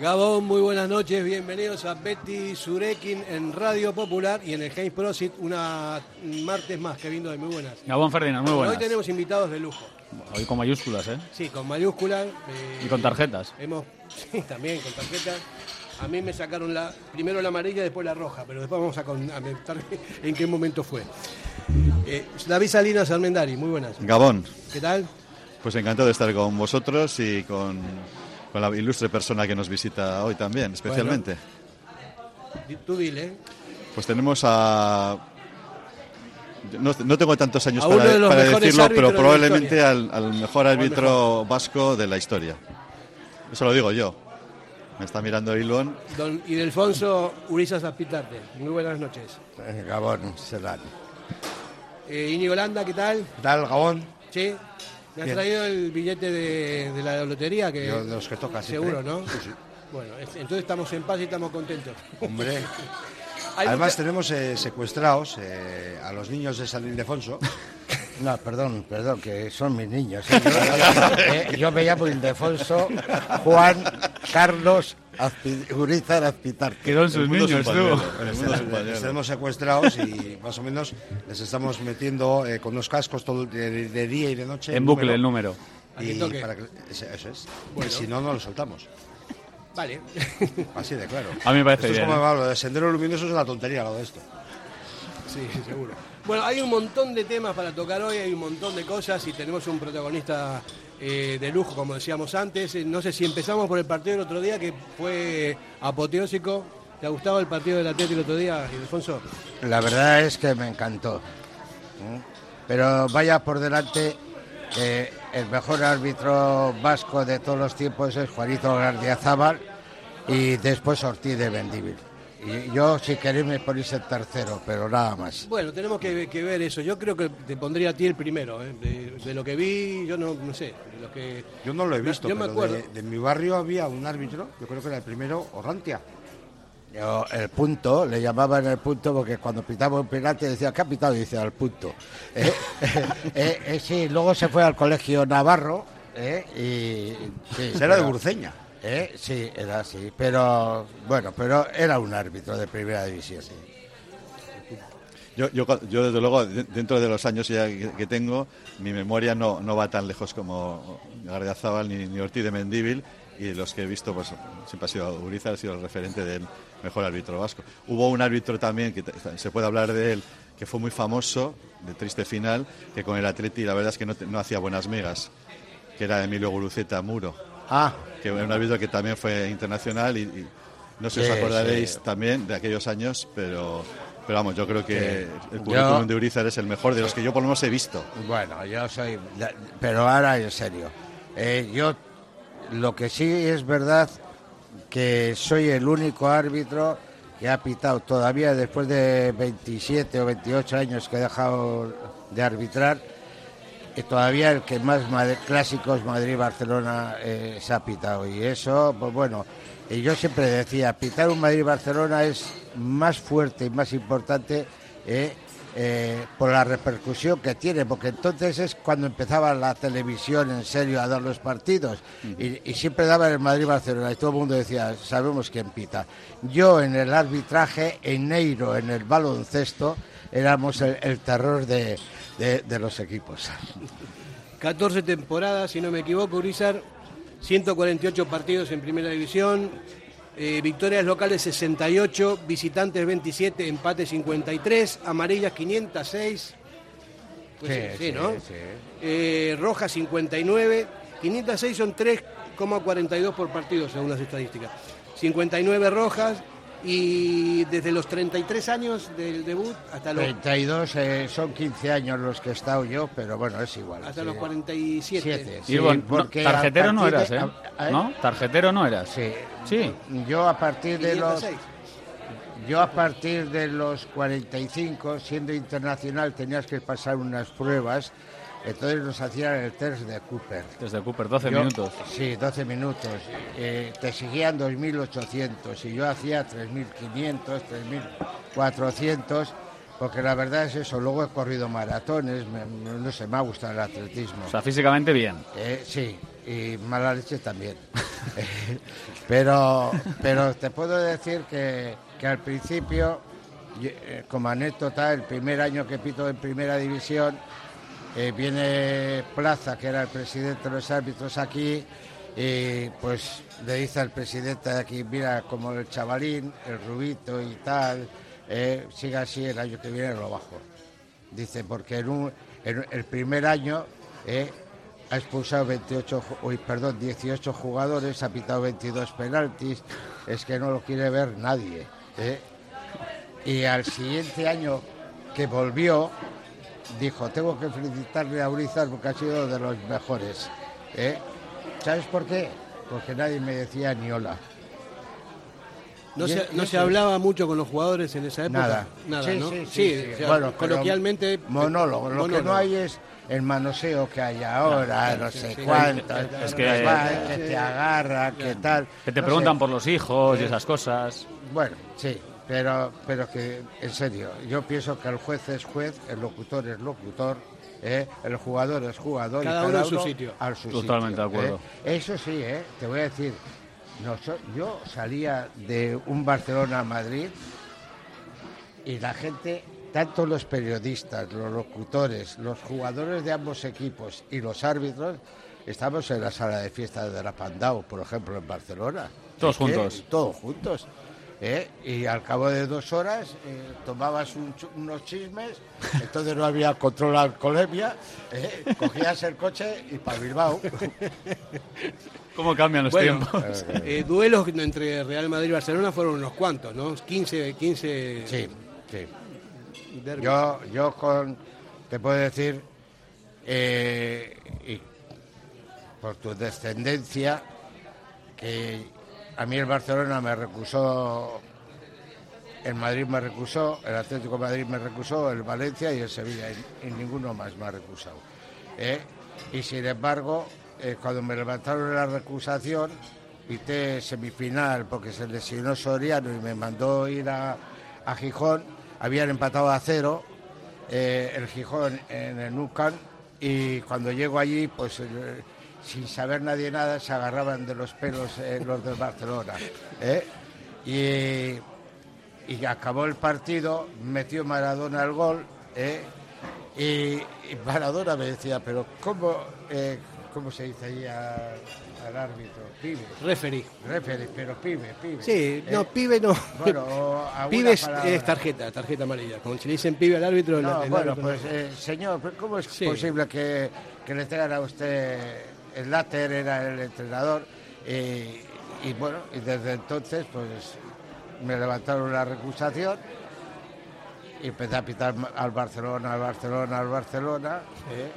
Gabón, muy buenas noches, bienvenidos a Betty Surekin en Radio Popular y en el James Prosit, una un martes más, que viendo de muy buenas. Gabón Ferdinand, muy buenas. Hoy tenemos invitados de lujo, Hoy con mayúsculas, ¿eh? sí, con mayúsculas. eh, Y con tarjetas. Hemos, sí, también con tarjetas. A mí me sacaron la, primero la amarilla, después la roja, pero después vamos a comentar en qué momento fue. Eh, David Salinas Armendari, muy buenas. Gabón, ¿Qué tal? pues encantado de estar con vosotros y con, con la ilustre persona que nos visita hoy también, especialmente. Tú dile. Pues tenemos a... No, no tengo tantos años para, de decirlo, pero probablemente al mejor árbitro vasco de la historia. Eso lo digo yo. Me está mirando Ilon. Don Idelfonso Urizas Aspitarte, muy buenas noches. Eh, Gabón, Serrano. Eh, Íñigo Landa, ¿qué tal? ¿Qué tal, Gabón? Sí. ¿Me has Bien. traído el billete de, de la lotería? Que, Yo, de los que toca siempre. Seguro, ¿no? Sí, sí. Bueno, es- entonces estamos en paz y estamos contentos. Hombre. Además mucha- tenemos eh, secuestrados eh, a los niños de San Ildefonso. No, perdón, perdón, que son mis niños. ¿eh? Yo, eh, yo me llamo Ildefonso Juan Carlos Azpi- Urizar Azpitar. Que son sus niños, tú. Les tenemos secuestrados y más o menos les estamos metiendo eh, con unos cascos todo de, de día y de noche. En bucle el número. Y para que- eso eso es. Bueno. Y si no, no lo soltamos. Vale. Así de claro. A mí me parece Esto bien, es como ¿eh? lo de sendero luminoso es una tontería lo de esto. Sí, seguro. Bueno, hay un montón de temas para tocar hoy, hay un montón de cosas y tenemos un protagonista eh, de lujo, como decíamos antes. Eh, No sé si empezamos por el partido del otro día, que fue apoteósico. ¿Te ha gustado el partido del Atlético el otro día, Ildefonso? La verdad es que me encantó. Pero vaya por delante que el mejor árbitro vasco de todos los tiempos es Juanito Gardiazabal y después Ortiz de Bendíbil. Y yo, si queréis, me ponéis el tercero, pero nada más. Bueno, tenemos que, que ver eso. Yo creo que te pondría a ti el primero. ¿eh? De, de lo que vi, yo no, no sé. De lo que... Yo no lo he visto, Yo me pero acuerdo. de, de mi barrio había un árbitro, yo creo que era el primero, Orrantia. Yo, el punto, le llamaban el punto porque cuando pitaba un penalti decía, ¿qué ha pitado? Y dice, al punto. Eh, eh, eh, sí, luego se fue al colegio Navarro. eh, y, sí, Será de Burceña. eh, sí, era así. Pero, bueno, pero era un árbitro de primera división. Yo, yo, yo, desde luego, de- dentro de los años ya que, que tengo, mi memoria no, no va tan lejos como Gardiazabal ni, ni Ortiz de Mendíbil y los que he visto, pues siempre ha sido Urizar, ha sido el referente del mejor árbitro vasco. Hubo un árbitro también, que se puede hablar de él, que fue muy famoso, de triste final, que con el Atleti la verdad es que no, no hacía buenas migas, que era Emilio Guruceta Muro, Ah, que era un árbitro que también fue internacional y, y no sé si Sí, os acordaréis sí. también de aquellos años, pero, pero vamos, yo creo que Sí. el currículum Yo- de Urizar es el mejor de los que yo por lo menos he visto. bueno, yo soy... Pero ahora en serio. Eh, yo, lo que sí es verdad que soy el único árbitro que ha pitado todavía después de 27 o 28 años que he dejado de arbitrar, todavía el que más clásicos Madrid-Barcelona eh, se ha pitado. Y eso, pues bueno, y yo siempre decía, pitar un Madrid-Barcelona es más fuerte y más importante eh, eh, por la repercusión que tiene, porque entonces es cuando empezaba la televisión en serio a dar los partidos y, y siempre daba el Madrid-Barcelona y todo el mundo decía, sabemos quién pita. Yo en el arbitraje, en Neiro, en el baloncesto, éramos el, el terror de, de- de los equipos. 14 temporadas, si no me equivoco, Urizar. 148 partidos en primera división. Eh, victorias locales 68, visitantes 27, empate 53, amarillas 506. Pues sí, sí, ¿no? Eh, rojas 59, 506 son 3,42 por partido según las estadísticas. 59 rojas y desde los 33 años del debut hasta los, 32 eh, son 15 años los que he estado yo, pero bueno, es igual. hasta sí. los 47. Siete, Y sí, bueno, no, porque tarjetero no eras, de- ¿eh? a- a- ¿No? Tarjetero no eras. Sí. Sí. Yo a partir de los 506. yo a partir de los 45, siendo internacional, tenías que pasar unas pruebas Entonces nos hacían el test de Cooper. Desde Cooper, 12 Yo- minutos. Sí, 12 minutos. Eh, te seguían 2.800 y yo hacía 3.500, 3.400, porque la verdad es eso. Luego he corrido maratones, me- no sé, me ha gustado el atletismo. O sea, físicamente bien. Eh, sí, y mala leche también. pero, pero te puedo decir que, que al principio, eh, como anécdota, el primer año que pito en primera división, eh, viene Plaza, que era el presidente de los árbitros aquí, y pues le dice al presidente de aquí, mira, como el chavalín, el rubito y tal, eh, siga así, el año que viene lo bajo. Dice, porque en, el primer año eh, ha expulsado 28, ju- uy, perdón, 18 jugadores, ha pitado 22 penaltis, es que no lo quiere ver nadie. eh. Y al siguiente año que volvió, dijo, tengo que felicitarle a Urizar porque ha sido de los mejores. eh. ¿Sabes por qué? Porque nadie me decía ni hola. No, se, no se hablaba mucho con los jugadores en esa época. Nada. Nada, Sí, ¿no? sí, sí, sí. o sea, Bueno, coloquialmente. Monólogo. Lo que no hay es el manoseo que hay ahora, no sí, sé sí. cuánto. Es que, te agarra, que tal. Que te no preguntan sé. por los hijos y esas cosas. Bueno, sí, pero, pero que, en serio, yo pienso que el juez es juez, el locutor es locutor, ¿eh? el jugador es jugador. y Cada uno en su sitio. a su Totalmente sitio, de acuerdo. ¿eh? Eso sí, ¿eh? te voy a decir, yo salía de un Barcelona a Madrid y la gente, tanto los periodistas, los locutores, los jugadores de ambos equipos y los árbitros, estamos en la sala de fiestas de la Pandau, por ejemplo, en Barcelona. Todos juntos. Todos juntos. ¿Eh? Y al cabo de dos horas eh, tomabas un unos chismes, entonces no había control de alcoholemia, ¿eh? cogías el coche y para Bilbao. ¿Cómo cambian los Bueno, tiempos? eh, duelos entre Real Madrid y Barcelona fueron unos cuantos, ¿no? 15, 15 Sí, sí. Yo, yo con, te puedo decir, eh, y por tu descendencia, que a mí el Barcelona me recusó, el Madrid me recusó, el Atlético de Madrid me recusó, el Valencia y el Sevilla, y, ninguno más me ha recusado. ¿eh? Y sin embargo, eh, cuando me levantaron la recusación, pité semifinal porque se lesionó Soriano y me mandó ir a, a Gijón, habían empatado a cero eh, el Gijón en el Nucan y cuando llego allí, pues sin saber nadie nada, se agarraban de los pelos eh, los del Barcelona. ¿eh? Y, y acabó el partido, metió Maradona el gol ¿eh? y, y Maradona me decía, pero ¿cómo, cómo se dice ahí a- al árbitro? Pibe. Referee. Referee, pero pibe, pibe. Sí, no, pibe no. Bueno, pibe es, tarjeta, tarjeta amarilla. Como si le dicen pibe al árbitro, No, el- el bueno, árbitro- pues eh, señor, ¿cómo es Sí. posible que, que le tengan a usted, el Láter era el entrenador, y, y bueno, y desde entonces pues me levantaron la recusación y empecé a pitar al Barcelona, al Barcelona, al Barcelona, eh,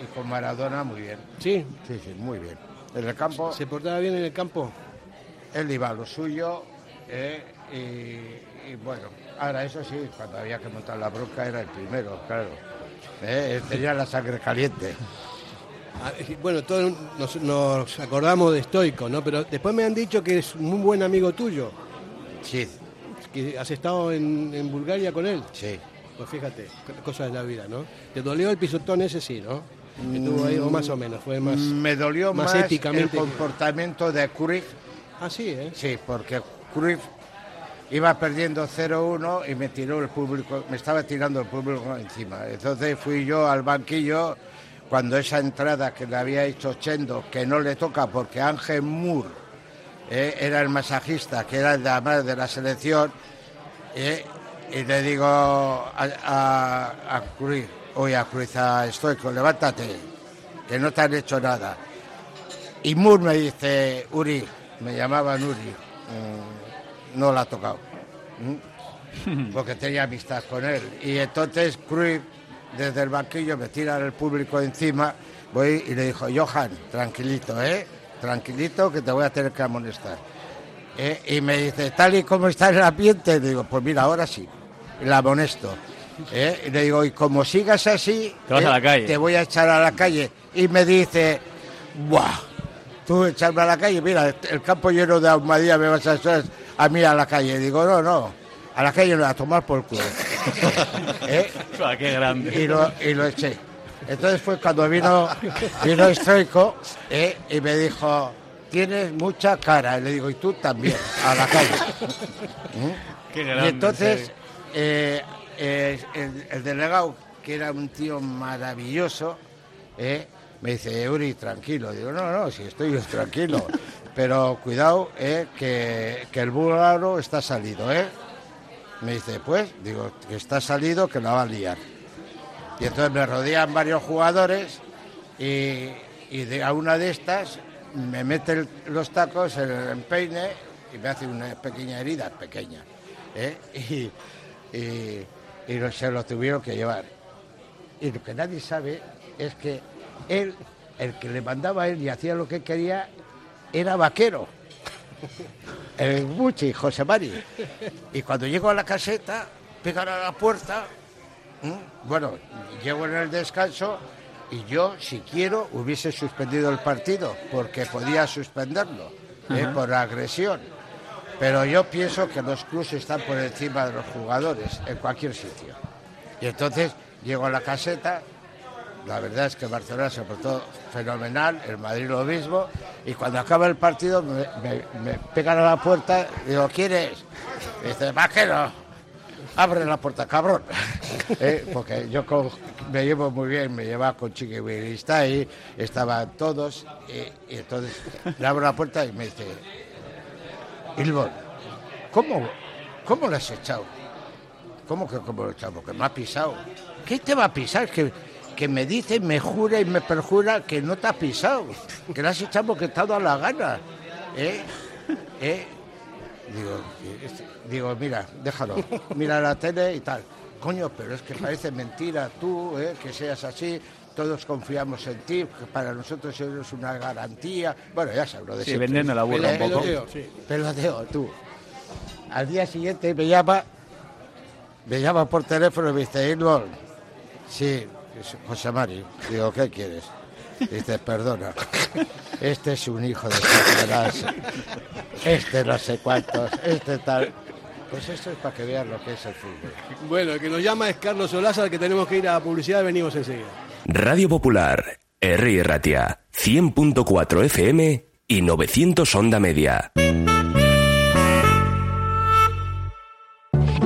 y, y con Maradona muy bien, Sí, sí, sí, muy bien. En el campo, se portaba bien en el campo. él iba a lo suyo, eh, y, y bueno, ahora eso sí, cuando había que montar la bronca era el primero, claro. Eh, él tenía la sangre caliente. Ah, Bueno, todos nos, nos acordamos de Stoico, ¿no? Pero después me han dicho que es un buen amigo tuyo, Sí, que has estado en, en Bulgaria con él. sí. Pues fíjate, co- cosas de la vida, ¿no? ¿Te dolió el pisotón ese sí, no? Que tuvo ahí, o más o menos, fue más... Me dolió más más, éticamente el comportamiento de Cruyff, Ah, sí, ¿eh? sí, porque Cruyff iba perdiendo 0-1 y me tiró el público, me estaba tirando el público encima. Entonces fui yo al banquillo cuando esa entrada que le había hecho Chendo, que no le toca porque Ángel Moore eh, era el masajista, que era además de la selección, eh, y le digo a, a, a Cruyff, oye, a Cruyff, a Stoico, levántate, que no te han hecho nada. Y Moore me dice, Uri, me llamaban Uri, mm, no la ha tocado, mm, porque tenía amistad con él. Y entonces Cruyff, desde el banquillo, me tira el público encima, voy y le dijo, Johan, tranquilito, ¿eh? Tranquilito, que te voy a tener que amonestar. Eh, y me dice, tal y como está el ambiente, digo, pues mira, ahora sí, la amonesto. ¿eh? Y le digo, y como sigas así, Te vas ¿eh? a la calle. te voy a echar a la calle. Y me dice, ¡buah! Tú echarme a la calle, mira, el campo lleno de ahumadía me vas a echar a mí a la calle. digo, no, no, a la calle no, a tomar por culo. ¿Eh? Qué grande. y lo, y lo eché. Entonces fue cuando vino, vino Stoico ¿eh? y me dijo, tienes mucha cara. Y le digo, y tú también, a la calle. Qué Y grande. entonces sí. eh, eh, el, el delegado, que era un tío maravilloso, ¿eh? me dice, Uri, tranquilo. Digo, no, no, si estoy tranquilo. Pero cuidado, ¿eh? que, que el búlgaro está salido. ¿eh? Me dice, pues, digo, que está salido, que la va a liar. Y entonces me rodean varios jugadores y, y de a una de estas me mete los tacos en el empeine y me hace una pequeña herida, pequeña. ¿eh? Y, y- y se lo tuvieron que llevar. Y lo que nadie sabe es que él, el que le mandaba a él y hacía lo que quería, era vaquero. El Buchi, José Mari. Y cuando llego a la caseta, pegan a la puerta. ¿m? Bueno, llego en el descanso y yo, si quiero, hubiese suspendido el partido, porque podía suspenderlo ¿eh? por agresión. Pero yo pienso que los clubes están por encima de los jugadores en cualquier sitio. Y entonces llego a la caseta, la verdad es que Barcelona se portó fenomenal, el Madrid lo mismo, y cuando acaba el partido me, pegan a la puerta, digo, ¿quién es? Y dice, vaquero, abre la puerta, cabrón. Eh, Porque yo me llevo muy bien, me llevaba con Chiqui ahí, estaban todos, y, y entonces le abro la puerta y me dice, Ilbon, ¿cómo, cómo lo has echado? ¿Cómo que cómo lo he echado? Porque me ha pisado. ¿Qué te va a pisar? Que, que me dice, me jura y me perjura que no te ha pisado, que lo has echado porque te ha dado la gana. ¿Eh? ¿Eh? Digo, es- digo, mira, déjalo, mira la tele y tal. Coño, pero es que parece mentira tú, ¿eh? que seas así. Todos confiamos en ti, que para nosotros eres una garantía. Bueno, ya sabes lo de Sí, siempre. vendiendo la burra un poco. Peloteo, sí. peloteo, tú. Al día siguiente me llama, me llama por teléfono y me dice, sí, José Mari. Digo, ¿qué quieres? Dice, perdona, este es un hijo de Satanás, este no sé cuántos, este tal. Pues esto es para que vean lo que es el fútbol. Bueno, el que nos llama es Carlos Olaza, que tenemos que ir a publicidad, venimos enseguida. Radio Popular, R. Ratia, 100.4 FM y 900 Onda Media.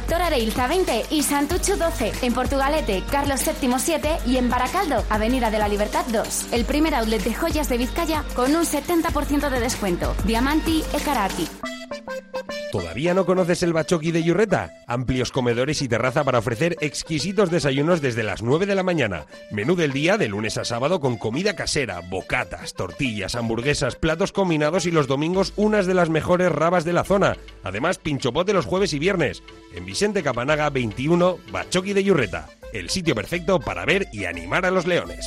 Doctor Areilza 20 y Santucho 12. En Portugalete, Carlos VII 7 y en Baracaldo, Avenida de la Libertad 2. El primer outlet de joyas de Vizcaya con un 70% de descuento. Diamanti e Karati. ¿Todavía no conoces el Bachoqui de Yurreta? Amplios comedores y terraza para ofrecer exquisitos desayunos desde las 9 de la mañana. Menú del día de lunes a sábado con comida casera, bocatas, tortillas, hamburguesas, platos combinados y los domingos unas de las mejores rabas de la zona. Además, pinchopote los jueves y viernes. Vicente Capanaga 21, Bachoqui de Yurreta. El sitio perfecto para ver y animar a los leones.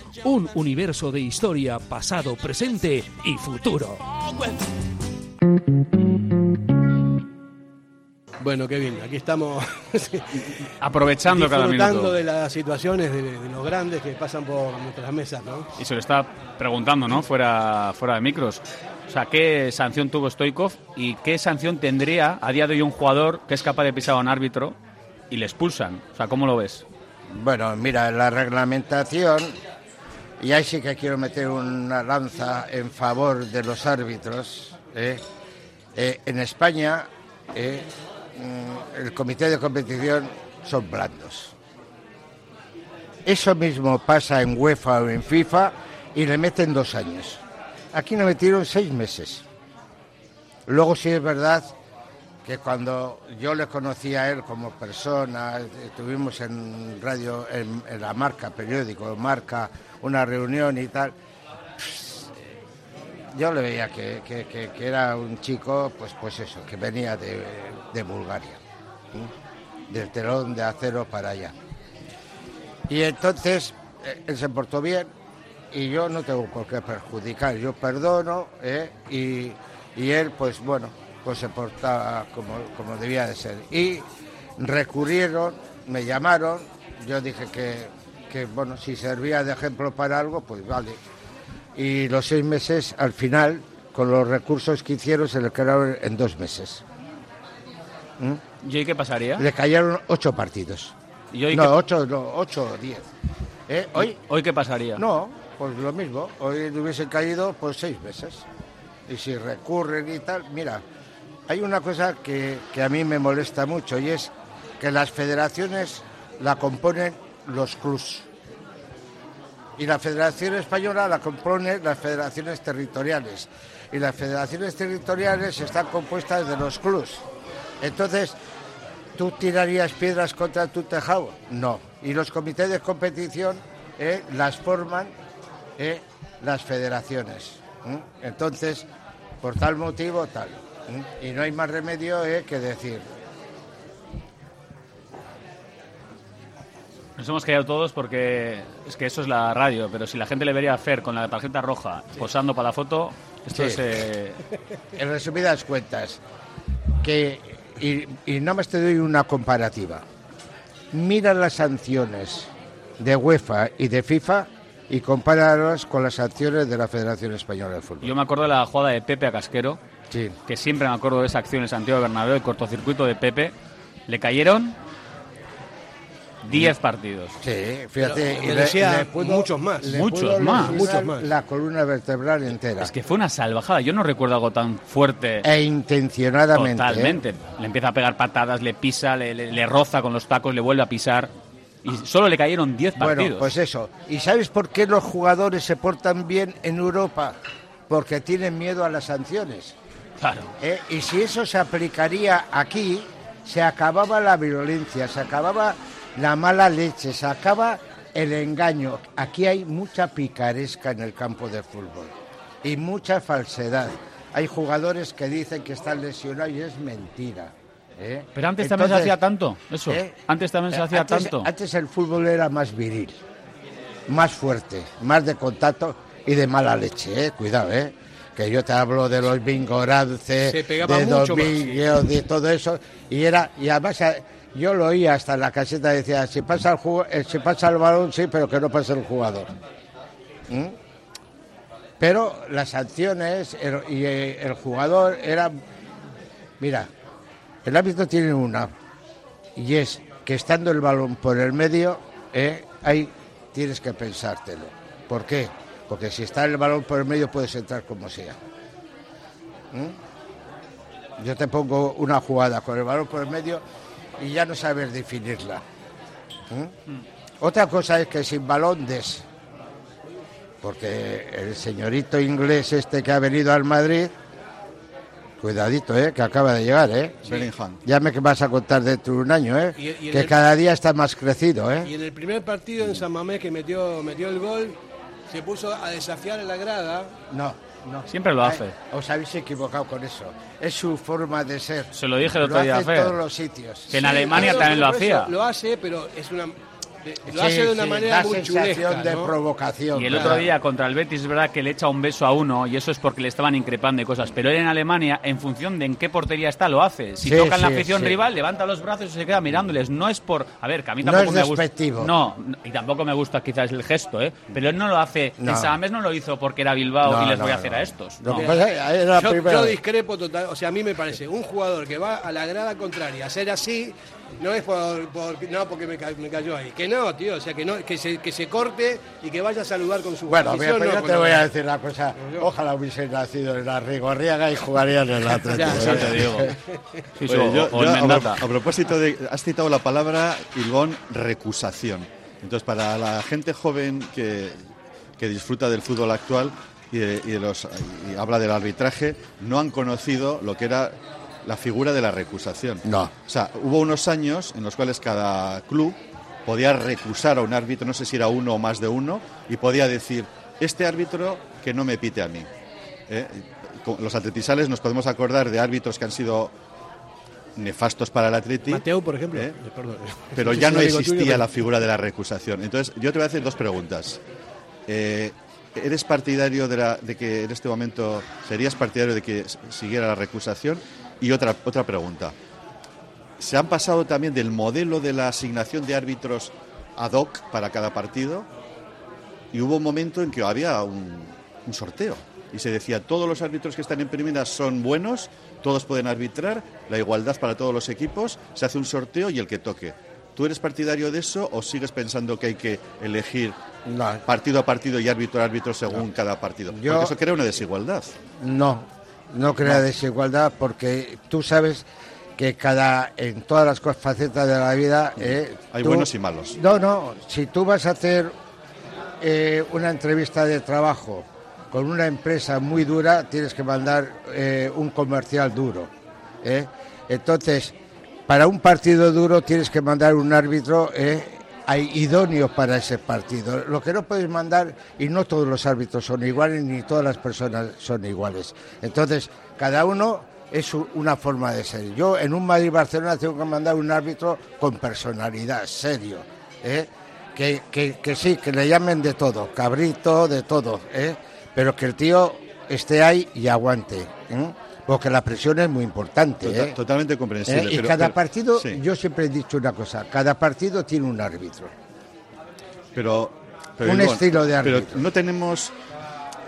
un universo de historia, pasado, presente y futuro. Bueno, qué bien, aquí estamos Aprovechando cada disfrutando minuto. de las situaciones de, de los grandes que pasan por nuestras mesas, ¿no? Y se lo está preguntando, ¿no? Fuera, fuera de micros. O sea, ¿qué sanción tuvo Stoikov y qué sanción tendría a día de hoy un jugador que es capaz de pisar a un árbitro y le expulsan? O sea, ¿cómo lo ves? Bueno, mira, la reglamentación, y ahí sí que quiero meter una lanza en favor de los árbitros. ¿eh? Eh, en España, eh, mm, el comité de competición son blandos. Eso mismo pasa en UEFA o en FIFA y le meten dos años. Aquí le metieron seis meses. Luego sí es verdad que cuando yo le conocí a él como persona, estuvimos en radio, en, en la marca, periódico, marca, una reunión y tal, yo le veía que, que- que- era un chico, pues, pues eso, que venía de, de Bulgaria, ¿sí? del telón de acero para allá. Y entonces eh, él se portó bien y yo no tengo por qué perjudicar, yo perdono ¿eh? y, y él, pues bueno, pues se portaba como, como debía de ser. Y recurrieron, me llamaron, yo dije que, que, bueno, si servía de ejemplo para algo, pues vale. Y los seis meses, al final, con los recursos que hicieron, se le quedaron en dos meses. ¿Mm? ¿Y hoy qué pasaría? Le cayeron ocho partidos. ¿Y hoy no, qué- ocho, no, ocho o diez. ¿Eh? ¿Hoy? ¿Hoy qué pasaría? No, pues lo mismo. Hoy le hubiesen caído pues seis meses. Y si recurren y tal, mira, hay una cosa que, que a mí me molesta mucho y es que las federaciones la componen los clubs. Y la Federación Española la componen las federaciones territoriales. Y las federaciones territoriales están compuestas de los clubs. Entonces, ¿tú tirarías piedras contra tu tejado? No. Y los comités de competición eh, las forman eh, las federaciones. Entonces, por tal motivo, tal. Y no hay más remedio eh, que decir, Nos hemos callado todos porque es que eso es la radio, pero si la gente le vería a Fer con la tarjeta roja posando para la foto, esto Sí. es... eh, en resumidas cuentas, que, y, y nada más te doy una comparativa. Mira las sanciones de UEFA y de FIFA y compáralas con las sanciones de la Federación Española de Fútbol. Yo me acuerdo de la jugada de Pepe a Casquero, Sí. que siempre me acuerdo de esa acción en Santiago Bernabéu, el cortocircuito de Pepe. Le cayeron 10 partidos. Sí, fíjate. Pero y le- decía le pudo- muchos más. le Muchos más. Muchos más. La columna vertebral entera. Es que fue una salvajada. Yo no recuerdo algo tan fuerte. E intencionadamente. ¿eh? Totalmente. Le empieza a pegar patadas, le pisa, le, le- le roza con los tacos, le vuelve a pisar. Y solo le cayeron 10 partidos. Bueno, pues eso. ¿Y sabes por qué los jugadores se portan bien en Europa? Porque tienen miedo a las sanciones. Claro. ¿eh? Y si eso se aplicaría aquí, se acababa la violencia, se acababa la mala leche, se acaba el engaño. Aquí hay mucha picaresca en el campo de fútbol y mucha falsedad. Hay jugadores que dicen que están lesionados y es mentira. ¿eh? Pero antes también se hacía tanto, eso. ¿eh? Antes también se hacía antes, tanto. Antes el fútbol era más viril, más fuerte, más de contacto y de mala leche, ¿eh? cuidado, ¿eh? que yo te hablo de los Bingorance, Se pegaba de de todo eso, y era y además eh, yo lo oía hasta en la caseta decía si pasa el eh, si pasa el balón sí, pero que no pase el jugador. ¿Mm? Pero las sanciones y eh, el jugador era mira, el árbitro tiene una y es que estando el balón por el medio, eh, ahí tienes que pensártelo. ¿Por qué? Porque si está el balón por el medio puedes entrar como sea. ¿Mm? Yo te pongo una jugada con el balón por el medio y ya no sabes definirla. ¿Mm? Otra cosa es que sin balón des. Porque el señorito inglés este que ha venido al Madrid, cuidadito, ¿eh? que acaba de llegar, ¿eh? Bellingham. Ya me vas a contar dentro de un año, ¿eh? Y- y en que el- cada día está más crecido, ¿eh? Y en el primer partido en San Mamés que metió, metió el gol, se puso a desafiar en la grada. No, no. Siempre lo hace. Os habéis equivocado con eso. Es su forma de ser. Se lo dije el Lo otro día a hace en Fer. todos los sitios. Que en Alemania también lo hacía. Lo hace, pero es una lo hace de una sí, manera muy sensación chulesca, de ¿no? provocación. Y el otro día contra el Betis es verdad que le echa un beso a uno y eso es porque le estaban increpando y cosas. Pero él en Alemania, en función de en qué portería está, lo hace. Si Sí, toca en la afición sí. rival, levanta los brazos y se queda mirándoles. No es por. A ver, que a mí No tampoco es me gusta. No, y tampoco me gusta quizás el gesto, ¿eh? Pero él no lo hace. No. En Samamés no lo hizo porque era Bilbao No, y les no, voy a no. hacer a estos. Era Yo, primera yo vez. discrepo total, o sea, a mí me parece, un jugador que va a la grada contraria a ser así, no es por, por- no porque me, ca- me cayó ahí, que no, tío, o sea, que no, que se, que se corte y que vaya a saludar con su Bueno, pero no yo te la- voy a decir una cosa. Ojalá hubiese nacido en la Rigorriaga y jugaría en el Atlético. Ya, Ya te digo. Sí, sí, Oye, o- yo- o yo a, a propósito de. Has citado la palabra, Ilbón, recusación. Entonces, para la gente joven que, que disfruta del fútbol actual y, de- y de los, y habla del arbitraje, no han conocido lo que era la figura de la recusación. No. O sea, hubo unos años en los cuales cada club podía recusar a un árbitro, no sé si era uno o más de uno, y podía decir, este árbitro que no me pite a mí. ¿Eh? Los atletisales nos podemos acordar de árbitros que han sido nefastos para el Atleti, Mateo, por ejemplo. ¿Eh? Eh, pero ya no existía la figura de la recusación. Entonces, yo te voy a hacer dos preguntas. Eh, ¿Eres partidario de, la- de que en este momento serías partidario de que siguiera la recusación? Y otra, otra pregunta. ¿Se han pasado también del modelo de la asignación de árbitros ad hoc para cada partido? Y hubo un momento en que había un, un sorteo. Y se decía, todos los árbitros que están en primera son buenos, todos pueden arbitrar, la igualdad para todos los equipos, se hace un sorteo y el que toque. ¿Tú eres partidario de eso o sigues pensando que hay que elegir No, partido a partido y árbitro a árbitro según cada partido? Yo- Porque eso crea una desigualdad. no, no crea desigualdad porque tú sabes que cada en todas las facetas de la vida eh, Hay tú- buenos y malos. No, no. Si tú vas a hacer eh, una entrevista de trabajo con una empresa muy dura, tienes que mandar eh, un comercial duro. Entonces, para un partido duro tienes que mandar un árbitro hay idóneo para ese partido. Lo que no puedes mandar, y no todos los árbitros son iguales, ni todas las personas son iguales. Entonces, cada uno es una forma de ser. Yo en un Madrid-Barcelona tengo que mandar un árbitro con personalidad, serio. ¿eh? Que, que- que sí, que le llamen de todo, cabrito, de todo, ¿eh? pero que el tío esté ahí y aguante. ¿eh? Porque la presión es muy importante. Tota- ¿eh? Totalmente comprensible. ¿Eh? Y pero- cada pero- partido, sí. yo siempre he dicho una cosa, cada partido tiene un árbitro. Pero, pero, Un estilo de Pero árbitro. no tenemos.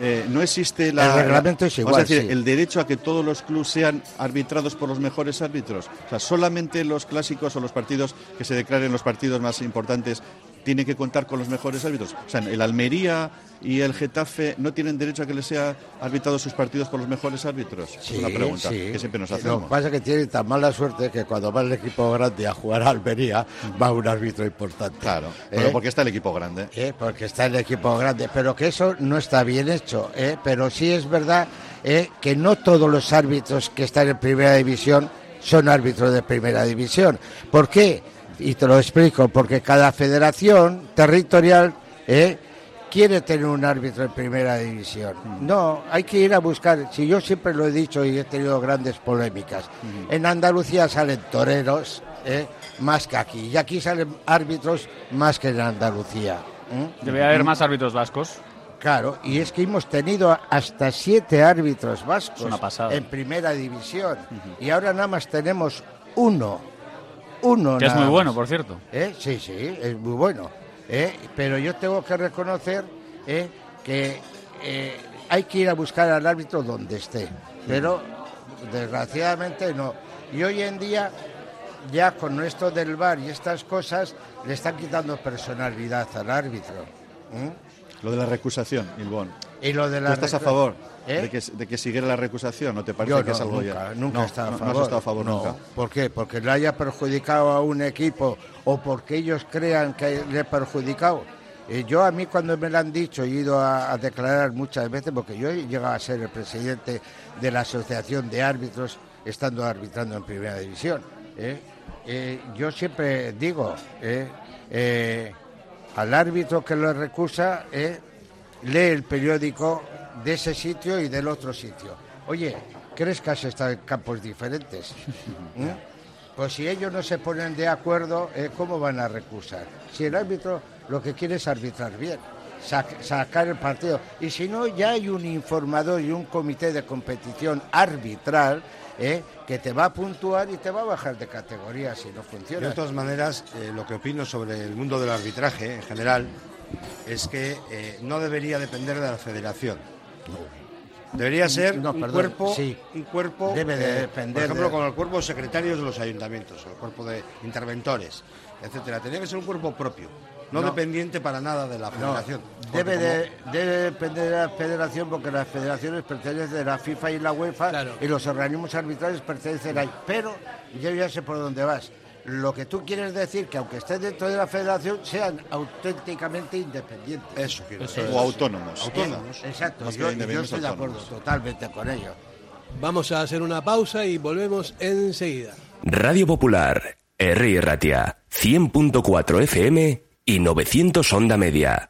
Eh, no existe la. El reglamento es igual, a decir, sí. el derecho a que todos los clubes sean arbitrados por los mejores árbitros. O sea, solamente los clásicos o los partidos que se declaren los partidos más importantes tienen que contar con los mejores árbitros. O sea, el Almería y el Getafe no tienen derecho a que les sea arbitrados sus partidos por los mejores árbitros. es una pregunta sí. que siempre nos Lo hacemos. que pasa es que tiene tan mala suerte que cuando va el equipo grande a jugar a Almería, va un árbitro importante. Claro, ¿Eh? pero porque está el equipo grande. ¿eh? porque está el equipo grande, pero que eso no está bien hecho, ¿eh? pero sí es verdad ¿eh? que no todos los árbitros que están en primera división son árbitros de primera división. ¿Por qué? Y te lo explico, porque cada federación territorial ¿eh? quiere tener un árbitro en primera división. No, hay que ir a buscar, si yo siempre lo he dicho y he tenido grandes polémicas, en Andalucía salen toreros ¿eh? más que aquí, y aquí salen árbitros más que en Andalucía. ¿eh? Debe haber más árbitros vascos. Claro, y es que hemos tenido hasta siete árbitros vascos en primera división y ahora nada más tenemos uno. Uno Que es muy bueno, por cierto. ¿Eh? Sí, sí, es muy bueno. ¿eh? Pero yo tengo que reconocer ¿eh? que eh, hay que ir a buscar al árbitro donde esté. Pero desgraciadamente no. Y hoy en día, ya con esto del bar y estas cosas, le están quitando personalidad al árbitro. Lo de la recusación, Ilbón. Y lo de ¿Tú la estás a favor ¿Eh? de, que, de que siguiera la recusación? ¿No te parece Yo que no, es algo nunca, ya? nunca no, he estado a no- favor. No has estado a favor No. nunca. ¿Por qué? Porque le haya perjudicado a un equipo o porque ellos crean que le ha perjudicado. Eh, yo a mí cuando me lo han dicho, he ido a, a declarar muchas veces, porque yo he llegado a ser el presidente de la Asociación de Árbitros, estando arbitrando en Primera División. ¿eh? Eh, yo siempre digo, al árbitro que lo recusa, lee el periódico de ese sitio y del otro sitio. Oye, ¿crees que has estado en campos diferentes? ¿Mm? Pues si ellos no se ponen de acuerdo, eh, ¿cómo van a recusar? Si el árbitro lo que quiere es arbitrar bien, sac- sacar el partido. Y si no, ya hay un informador y un comité de competición arbitral eh, que te va a puntuar y te va a bajar de categoría si no funciona. de todas maneras, eh, lo que opino sobre el mundo del arbitraje en general es que eh, no debería depender de la federación. Debería ser No, un, perdón, cuerpo, sí. un cuerpo, Debe de eh, depender por ejemplo, de- como el cuerpo de secretarios de los ayuntamientos, el cuerpo de interventores, etcétera. Tenía que ser un cuerpo propio, no, No. dependiente para nada de la federación. Debe, como- de, debe depender de la federación porque las federaciones pertenecen a la FIFA y la UEFA Claro. y los organismos arbitrales pertenecen ahí. Pero yo ya sé por dónde vas. Lo que tú quieres decir que aunque estés dentro de la federación sean auténticamente independientes. Eso quiero decir. O autónomos. Autónomos. Exacto, yo, estoy de acuerdo totalmente con ello. Vamos a hacer una pausa y volvemos enseguida. Radio Popular, R. Ratia, 100.4 FM y 900 Onda Media.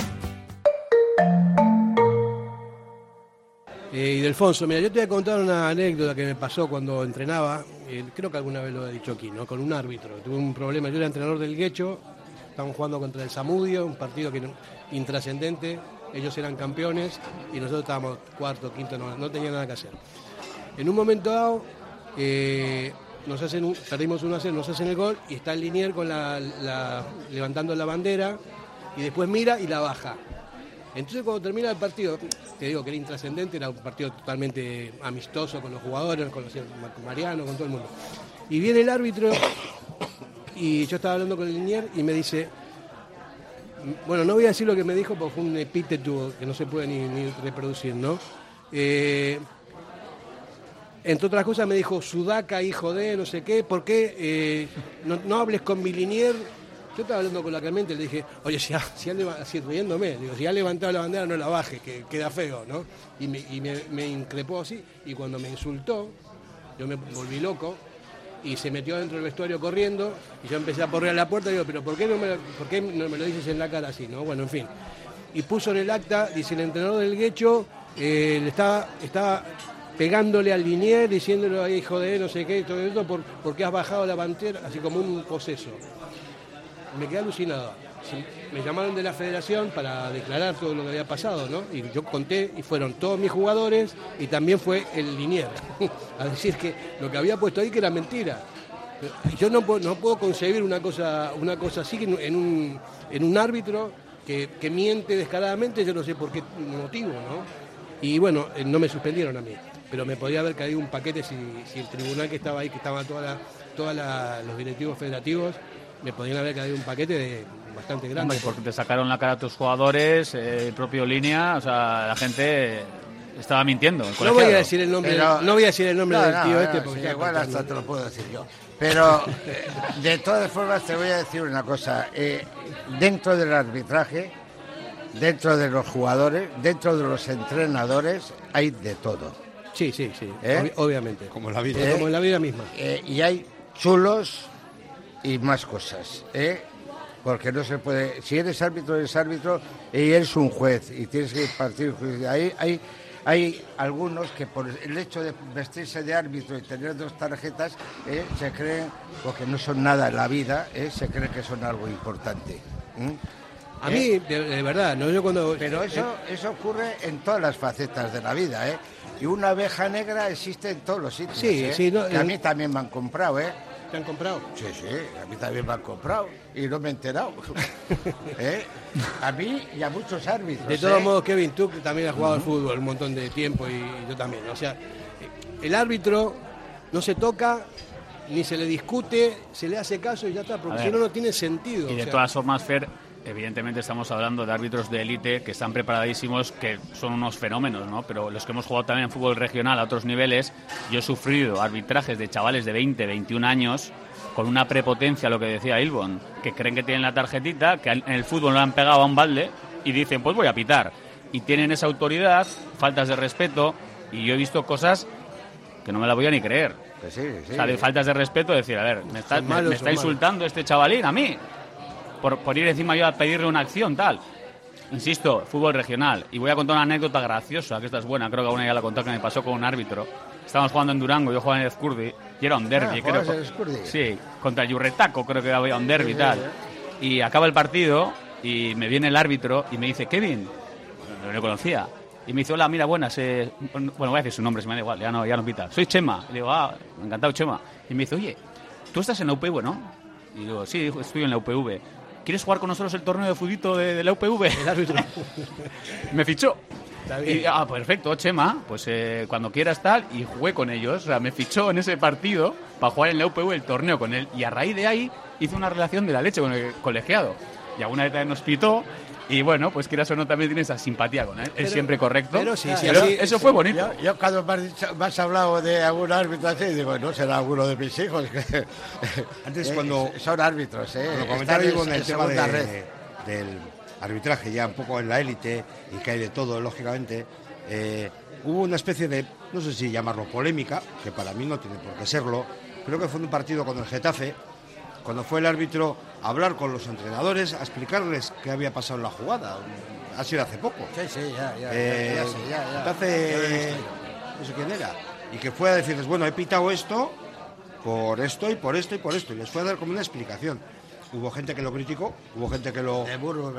Eh, y Delfonso, mira, yo te voy a contar una anécdota que me pasó cuando entrenaba, creo que alguna vez lo he dicho aquí, ¿no? Con un árbitro. Tuve un problema, yo era entrenador del Guecho, estábamos jugando contra el Samudio, un partido que intrascendente, ellos eran campeones y nosotros estábamos cuarto, quinto, no, no tenía nada que hacer. En un momento dado, eh, nos hacen un- perdimos 1 a 0, nos hacen el gol y está el linier con la- levantando la bandera y después mira y la baja. Entonces cuando termina el partido, te digo que era intrascendente, era un partido totalmente amistoso con los jugadores, con los Mariano, con todo el mundo. Y viene el árbitro y yo estaba hablando con el linier y me dice, bueno, no voy a decir lo que me dijo porque fue un epíteto que no se puede ni, reproducir, ¿no? Eh, entre otras cosas me dijo, Sudaca, hijo de, no sé qué, ¿por qué eh, no hables con mi linier? Yo estaba hablando con la Clemente y le dije, oye, si, si, así riéndome, digo, si ha levantado la bandera no la baje, que queda feo, ¿no? Y me, me, increpó así, y cuando me insultó, yo me volví loco, y se metió dentro del vestuario corriendo, y yo empecé a porrear la puerta, y digo, pero ¿por qué no me, por qué no me lo dices en la cara así, no? Bueno, en fin. Y puso en el acta, dice, el entrenador del Guecho eh, le estaba, estaba pegándole al linier, diciéndole, "Ay, hijo de no sé qué, todo esto, por, porque has bajado la bandera, así como un poseso. Me quedé alucinado. Me llamaron de la federación para declarar todo lo que había pasado, ¿no? Y yo conté, y fueron todos mis jugadores, y también fue el linier, a decir que lo que había puesto ahí que era mentira. Yo no puedo, no puedo concebir una cosa, una cosa así en un, en un árbitro que, que miente descaradamente, yo no sé por qué motivo, ¿no? Y bueno, eh, no me suspendieron a mí, pero me podía haber caído un paquete si, si el tribunal que estaba ahí, que estaban todos los directivos federativos, me podían haber caído un paquete de bastante grande. Hombre, porque te sacaron la cara a tus jugadores, eh, el propio línea, o sea, la gente estaba mintiendo. el No voy a decir el nombre, Pero- no voy a decir el nombre No, del no, tío no, este sí, porque ya igual hasta te lo puedo decir yo. Pero eh, de todas formas te voy a decir una cosa. eh, dentro del arbitraje, dentro de los jugadores, dentro de los entrenadores, hay de todo. Sí, sí, sí, ¿Eh? obvi- obviamente. Como en la vida. ¿Eh? Como en la vida misma. Eh, y hay chulos y más cosas, ¿eh? Porque no se puede. Si eres árbitro, eres árbitro y eres un juez y tienes que partir. Hay, hay, hay algunos que por el hecho de vestirse de árbitro y tener dos tarjetas ¿eh? se creen, porque no son nada en la vida, ¿eh? se creen que son algo importante. ¿eh? A mí, de, de verdad, no yo cuando. Pero eso, eso ocurre en todas las facetas de la vida, ¿eh? Y una abeja negra existe en todos los sitios. Sí, sí, no, Que a mí también me han comprado, ¿eh? ¿Te han comprado? Sí, sí, a mí también me han comprado y no me he enterado. ¿Eh? A mí y a muchos árbitros. De todos ¿eh? modos, Kevin, tú que también has jugado al fútbol un montón de tiempo y yo también. O sea, el árbitro no se toca, ni se le discute, se le hace caso y ya está, porque si no, no tiene sentido. Y o de sea. todas formas, Fer, evidentemente estamos hablando de árbitros de élite que están preparadísimos, que son unos fenómenos, ¿no? Pero los que hemos jugado también en fútbol regional a otros niveles, yo he sufrido arbitrajes de chavales de 20, 21 años con una prepotencia, lo que decía Ilbon, que creen que tienen la tarjetita, que en el fútbol lo han pegado a un balde y dicen, pues voy a pitar. Y tienen esa autoridad, faltas de respeto, y yo he visto cosas que no me la voy a ni creer. Que sí, sí. O sea, de faltas de respeto, decir, a ver, me está, me- está malos. insultando este chavalín a mí. Por, por ir encima yo a pedirle una acción, tal. Insisto, fútbol regional. Y voy a contar una anécdota graciosa, que esta es buena, creo que alguna ya la contó, que me pasó con un árbitro. Estábamos jugando en Durango, yo jugaba en el Ezcurdi, y era un derby, Ah, creo. ¿jugabas en Ezcurdi? Sí, contra el Yurretaco, creo que había un derby y tal. Y acaba el partido, y me viene el árbitro, y me dice, Kevin, no lo conocía. Y me dice, hola, mira, buenas. eh, bueno, voy a decir su nombre, si me da igual, ya no, ya no pita. Soy Chema. Y digo, ah, encantado, Chema. Y me dice, oye, tú estás en la UPV, ¿no? Y digo, sí, estoy en la UPV. ¿Quieres jugar con nosotros el torneo de fudito de, de la UPV? El árbitro. me fichó. Y, ah, perfecto, Chema, pues eh, cuando quieras tal, y jugué con ellos. O sea, me fichó en ese partido para jugar en la UPV el torneo con él. Y a raíz de ahí hizo una relación de la leche con el colegiado. Y alguna vez nos pitó. Y bueno, pues quieras o no, también tiene esa simpatía con él. Pero- es siempre correcto. pero sí, sí, Pero así- eso fue bonito. Yo, yo cuando me has, dicho- me has hablado de algún árbitro así, digo, no será alguno de mis hijos. Antes Eh, cuando- Son árbitros, ¿eh? Cuando comentaba en el tema segunda de- red. del arbitraje, ya un poco en la élite, y que hay de todo, lógicamente, eh, hubo una especie de, no sé si llamarlo polémica, que para mí no tiene por qué serlo, creo que fue en un partido con el Getafe, cuando fue el árbitro a hablar con los entrenadores, a explicarles qué había pasado en la jugada. Ha sido hace poco. Sí, sí, ya, ya. Eh, ya, ya sé, ya, ya. Entonces, no sé quién era. Y que fue a decirles, bueno, he pitado esto por esto y por esto y por esto. Y les fue a dar como una explicación. Hubo gente que lo criticó, hubo gente que lo... De Burgos,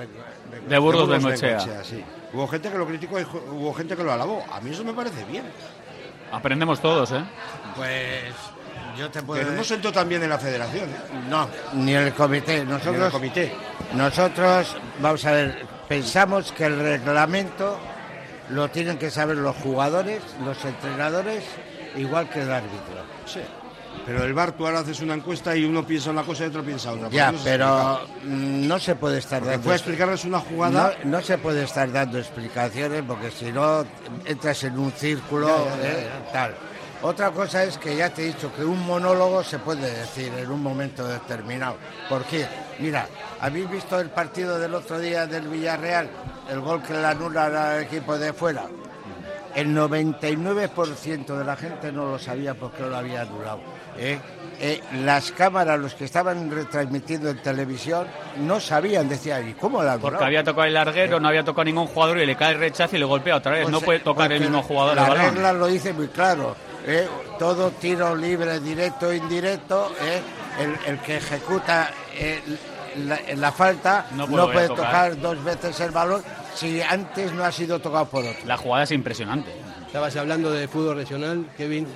De Burgos de. Bengoechea, sí. Hubo gente que lo criticó y hubo gente que lo alabó. A mí eso me parece bien. Aprendemos todos, ¿eh? Pues yo te puedo Pero no sentó también en la federación. ¿eh? No, ni en el comité. Nosotros, Ni en el comité. Nosotros, vamos a ver, pensamos que el reglamento lo tienen que saber los jugadores, los entrenadores, igual que el árbitro. Sí. Pero el bar tú ahora haces una encuesta y uno piensa una cosa y otro piensa otra. Ya, no se pero mm, no se puede estar Porque dando... fue explicarles una jugada... No, no se puede estar dando explicaciones porque si no entras en un círculo Ya, ya, ya, ¿eh? tal. Otra cosa es que ya te he dicho que un monólogo se puede decir en un momento determinado. ¿Por qué? Mira, ¿habéis visto el partido del otro día del Villarreal? El gol que le anula al equipo de fuera. El 99% de la gente no lo sabía porque lo había anulado. ¿eh? Eh, las cámaras, los que estaban retransmitiendo en televisión, no sabían, decían, ¿y cómo la Porque había tocado el larguero, no había tocado ningún jugador y le cae el rechazo y le golpea otra vez. Pues, no puede tocar el mismo jugador La el balón. regla lo dice muy claro. ¿Eh? Todo tiro libre, directo o indirecto, ¿eh? el, el que ejecuta eh, la, la falta No no puede puede, tocar. tocar. dos veces el balón si antes no ha sido tocado por otro. La jugada es impresionante. Estabas hablando de fútbol regional, Kevin.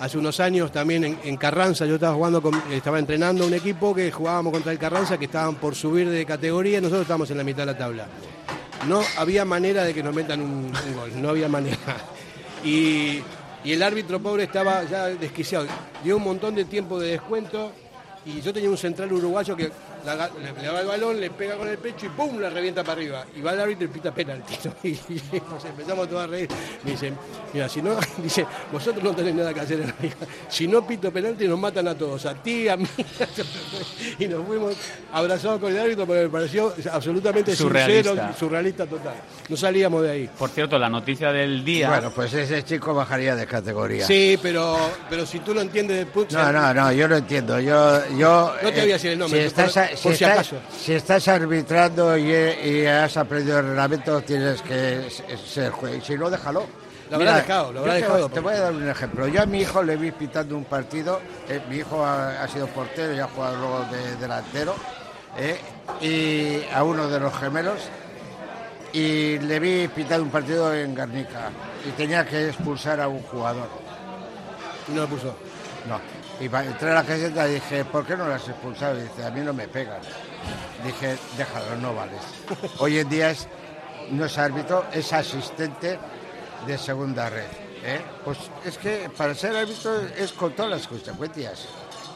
Hace unos años también en, en Carranza yo estaba jugando, con- estaba entrenando un equipo que jugábamos contra el Carranza, que estaban por subir de categoría y nosotros estábamos en la mitad de la tabla. No había manera de que nos metan un, un gol, no había manera. Y, y el árbitro pobre estaba ya desquiciado. Dio un montón de tiempo de descuento y yo tenía un central uruguayo que la le, le va el balón, le pega con el pecho y ¡pum! la revienta para arriba. Y va el árbitro y pita penalti. ¿no? Y, y nos empezamos todos a reír. Me dicen, mira, si no, dice, vosotros no tenéis nada que hacer en la liga. Si no pito penalti nos matan a todos, a ti, a mí. y nos fuimos abrazados con el árbitro porque me pareció absolutamente Surrealista. sincero, surrealista total. No salíamos de ahí. Por cierto, la noticia del día. Bueno, pues ese chico bajaría de categoría. Sí, pero, pero si tú lo entiendes del put- No, no, no, yo lo entiendo. Yo, yo, No te voy a decir el nombre, Si estás, por- si estás- si estás arbitrando y, y has aprendido el reglamento, tienes que s- ser juez. Y si no, déjalo. Lo habrá dejado, lo habrá te, dejado, Te voy a dar un ejemplo. Yo a mi hijo le vi pitando un partido. eh, mi hijo ha, ha sido portero y ha jugado luego de delantero. eh, y a uno de los gemelos. Y le vi pitando un partido en Garnica. Y tenía que expulsar a un jugador. Y no lo puso. No. Y entré a la caseta y dije, ¿por qué no expulsado? Y dice, a mí no me pegan. Dije, déjalo, no vales. Hoy en día es, no es árbitro, es asistente de segunda red. ¿eh? Pues es que para ser árbitro es con todas las consecuencias.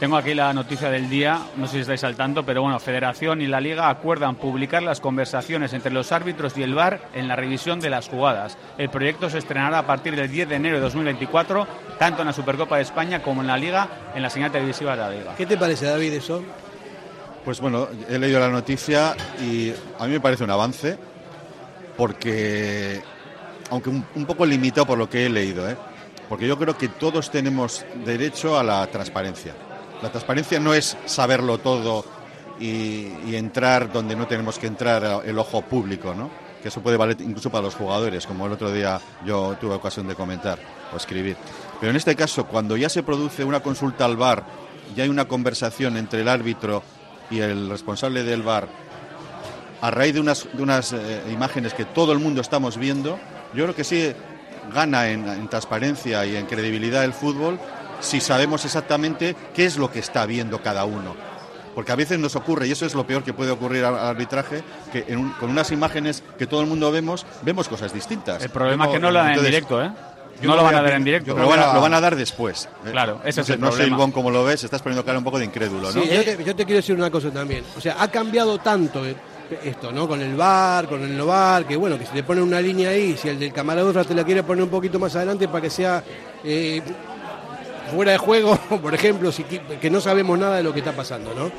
Tengo aquí la noticia del día, no sé si estáis al tanto, pero bueno, Federación y la Liga acuerdan publicar las conversaciones entre los árbitros y el VAR en la revisión de las jugadas. El proyecto se estrenará a partir del 10 de enero de 2024, tanto en la Supercopa de España como en la Liga, en la señal televisiva de la Liga. ¿Qué te parece, David, eso? Pues bueno, he leído la noticia y a mí me parece un avance porque, aunque un, un poco limitado por lo que he leído, ¿eh? porque yo creo que todos tenemos derecho a la transparencia. La transparencia no es saberlo todo y, entrar donde no tenemos que entrar el ojo público, ¿no? que eso puede valer incluso para los jugadores, como el otro día yo tuve ocasión de comentar o escribir. Pero en este caso, cuando ya se produce una consulta al VAR, ya hay una conversación entre el árbitro y el responsable del VAR, a raíz de unas, de unas eh, imágenes que todo el mundo estamos viendo, yo creo que sí gana en transparencia y en credibilidad el fútbol si sabemos exactamente qué es lo que está viendo cada uno. Porque a veces nos ocurre, y eso es lo peor que puede ocurrir al arbitraje, que en un- con unas imágenes que todo el mundo vemos, vemos cosas distintas. El problema es que no lo dan en directo, ¿eh? yo No lo van a dar en directo. lo, van a, lo van a dar después. ¿eh? Claro, ese no es sé- el No sé, problema. Ilbón, cómo lo ves, estás poniendo cara un poco de incrédulo, ¿no? Sí, yo, te, yo te quiero decir una cosa también. O sea, ha cambiado tanto eh, esto, ¿no? Con el bar, con el no bar, que bueno, que se le pone una línea ahí, si el del camarógrafo te la quiere poner un poquito más adelante para que sea eh, fuera de juego, por ejemplo, si, que no sabemos nada de lo que está pasando, ¿no?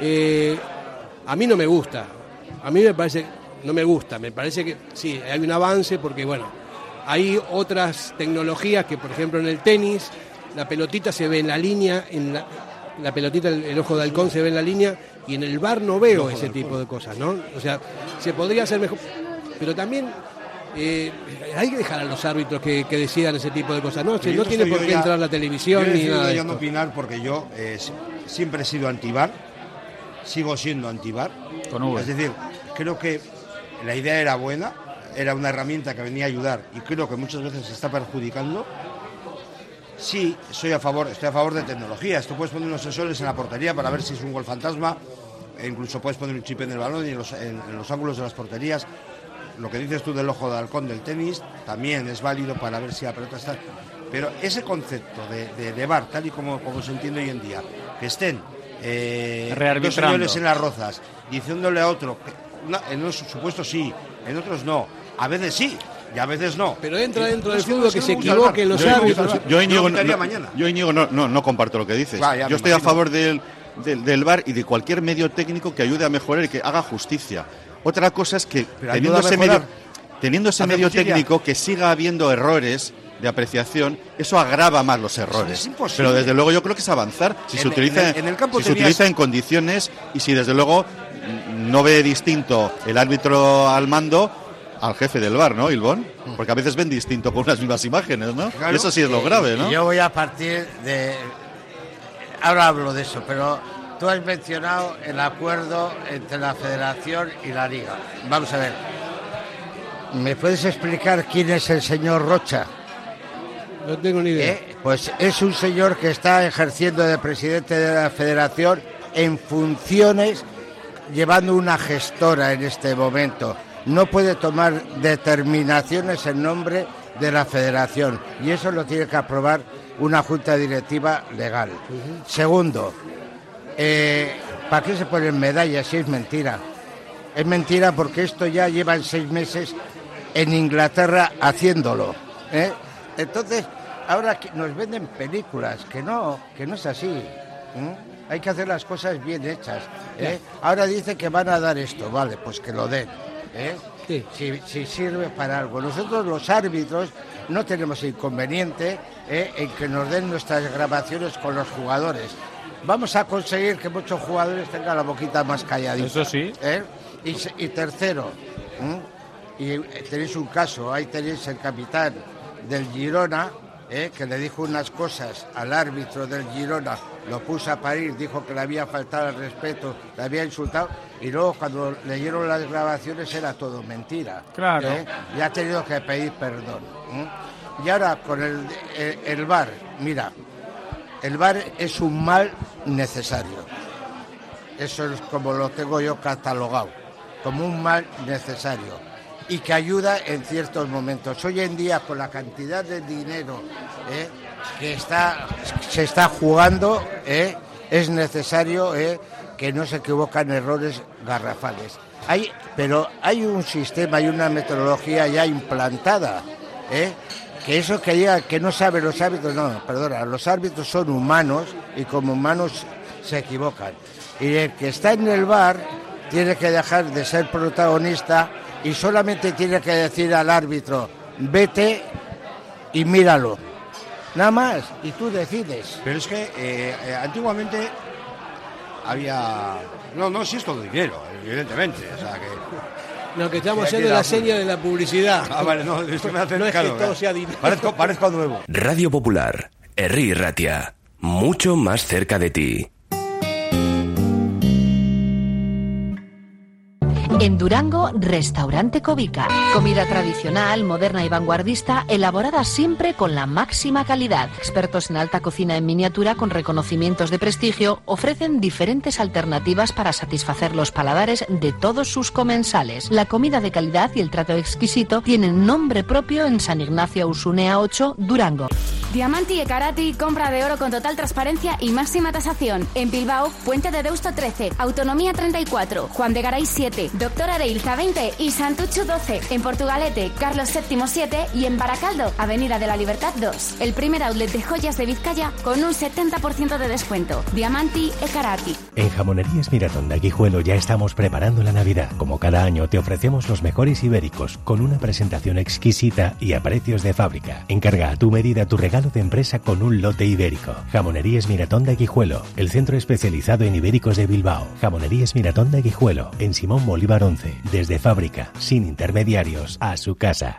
Eh, a mí no me gusta. A mí me parece, no me gusta, me parece que sí, hay un avance porque, bueno, hay otras tecnologías que, por ejemplo, en el tenis, la pelotita se ve en la línea, en la, la pelotita, el, el ojo de halcón se ve en la línea, y en el bar no veo ese tipo de cosas, ¿no? O sea, se podría hacer mejor. Pero también eh, hay que dejar a los árbitros que, que decidan ese tipo de cosas, ¿no? Pero no yo tiene por yo qué ya- entrar la yo televisión ni nada ya no opinar porque yo eh, si- siempre he sido antibar, sigo siendo antibar. Con. Es decir, creo que la idea era buena, era una herramienta que venía a ayudar y creo que muchas veces se está perjudicando. Sí, soy a favor, estoy a favor de tecnologías. Tú puedes poner unos sensores en la portería para ver si es un gol fantasma, e incluso puedes poner un chip en el balón y en los, en- en los ángulos de las porterías. Lo que dices tú del ojo de halcón del tenis también es válido para ver si la pelota está. Pero ese concepto de, de, de VAR, tal y como, como se entiende hoy en día, que estén eh, dos señores en las rozas diciéndole a otro, que una- en unos supuestos sí, en otros no, a veces sí y a veces no. Pero entra dentro No, del fútbol que se VAR. los árbitros. Yo Yo Íñigo, lo no, no- mañana. yo Íñigo no, no, no comparto lo que dices. Yo estoy a favor del, del, del VAR y de cualquier medio técnico que ayude a mejorar y que haga justicia. Otra cosa es que Pero teniendo ese, medio, teniendo ese técnico que siga habiendo errores de apreciación, eso agrava más los errores. es imposible. Pero desde luego yo creo que es avanzar si En- se utiliza, en el- en el campo si se tenías- utiliza en condiciones y si desde luego no ve distinto el árbitro al mando al jefe del VAR, ¿no, Ilbón? Porque a veces ven distinto con las mismas imágenes, ¿no? Claro. Y eso sí es lo grave, ¿no? Yo voy a partir de... Ahora hablo de eso, pero tú has mencionado el acuerdo entre la federación y la liga. Vamos a ver. ¿Me puedes explicar quién es el señor Rocha? No tengo ni idea. ¿Eh? Pues es un señor que está ejerciendo de presidente de la federación en funciones, llevando una gestora en este momento. No puede tomar determinaciones en nombre de la federación y eso lo tiene que aprobar una junta directiva legal. Segundo, eh, ¿Para qué se ponen medallas si es mentira? Es mentira porque esto ya llevan seis meses en Inglaterra haciéndolo. ¿eh? Entonces, ahora que nos venden películas, que no, que no es así. ¿eh? Hay que hacer las cosas bien hechas. ¿eh? Ahora dice que van a dar esto, vale, pues que lo den. Si, si sirve para algo. Nosotros los árbitros no tenemos inconveniente en que nos den nuestras grabaciones con los jugadores. Vamos a conseguir que muchos jugadores tengan la boquita más calladita. Eso sí. ¿eh? Y, tercero, eh, tenéis un caso, ahí tenéis el capitán del Girona, ¿eh? que le dijo unas cosas al árbitro del Girona, lo puso a parir, dijo que le había faltado el respeto, le había insultado, y luego cuando leyeron las grabaciones era todo mentira. Claro. Y ha tenido que pedir perdón. Y ahora con el, el, el VAR, mira, el VAR es un mal necesario. Eso es como lo tengo yo catalogado, como un mal necesario y que ayuda en ciertos momentos. Hoy en día, con la cantidad de dinero ¿eh? que está, se está jugando, ¿eh? es necesario ¿eh? que no se equivocan errores garrafales. Pero hay un sistema y una metodología ya implantada. Que eso que diga que no saben los árbitros, no, perdona, los árbitros son humanos y como humanos se equivocan. Y el que está en el bar tiene que dejar de ser protagonista y solamente tiene que decir al árbitro, vete y míralo. Nada más, y tú decides. Pero es que eh, eh, antiguamente había... No, no, si es todo dinero, evidentemente. No, que estamos haciendo la la- seña de la publicidad. Ah, vale, no, esto me hace No es que todo sea dinero. Parezco, parezco nuevo. Radio Popular, Herri Ratia, mucho más cerca de ti. En Durango, Restaurante Covica. Comida tradicional, moderna y vanguardista, elaborada siempre con la máxima calidad. Expertos en alta cocina en miniatura con reconocimientos de prestigio ofrecen diferentes alternativas para satisfacer los paladares de todos sus comensales. La comida de calidad y el trato exquisito tienen nombre propio en San Ignacio Usunea 8, Durango. Diamanti e Karati, compra de oro con total transparencia y máxima tasación. En Bilbao, Puente de Deusto 13, Autonomía 34, Juan de Garay 7, Doctor Areilza 20 y Santucho 12. En Portugalete, Carlos VII 7 y en Baracaldo, Avenida de la Libertad 2. El primer outlet de joyas de Vizcaya con un 70% de descuento. Diamanti e Karati. En Jamonerías Miratón de Guijuelo ya estamos preparando la Navidad. Como cada año te ofrecemos los mejores ibéricos con una presentación exquisita y a precios de fábrica. Encarga a tu medida tu regalo de empresa con un lote ibérico. Jamonerías Miratón de Guijuelo, el centro especializado en ibéricos de Bilbao. Jamonerías Miratón de Guijuelo, en Simón Bolívar 11, desde fábrica, sin intermediarios, a su casa.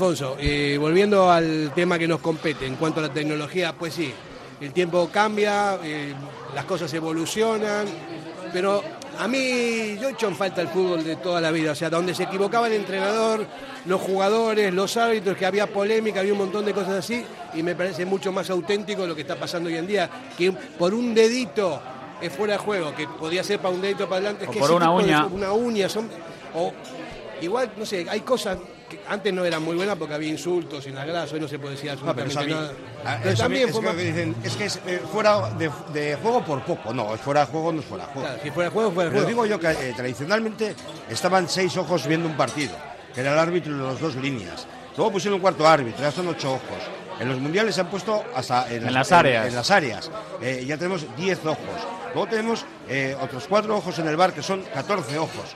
Alfonso, eh, volviendo al tema que nos compete en cuanto a la tecnología, pues sí, el tiempo cambia, eh, las cosas evolucionan, pero a mí yo he hecho en falta el fútbol de toda la vida, o sea, donde se equivocaba el entrenador, los jugadores, los árbitros, que había polémica, había un montón de cosas así, y me parece mucho más auténtico lo que está pasando hoy en día, que por un dedito es fuera de juego, que podía ser para un dedito para adelante, es O que por una tipo de- uña. una uña, son, o igual, no sé, hay cosas antes no eran muy buenas porque había insultos la grasa, hoy no se puede decir No, pero absolutamente eso a mí- nada. ah, Pero eso a mí también es fue que dicen, es que es eh, fuera de, de juego por poco. No, es fuera de juego, no es fuera de juego. Claro, si fuera de juego, fuera de Pero juego. digo yo que eh, tradicionalmente estaban seis ojos viendo un partido, que era el árbitro de las dos líneas. Luego pusieron un cuarto árbitro, ya son ocho ojos. En los mundiales se han puesto hasta en, En las áreas. En, las áreas. Eh, ya tenemos 10 ojos. Luego tenemos eh, otros cuatro ojos en el bar, que son 14 ojos.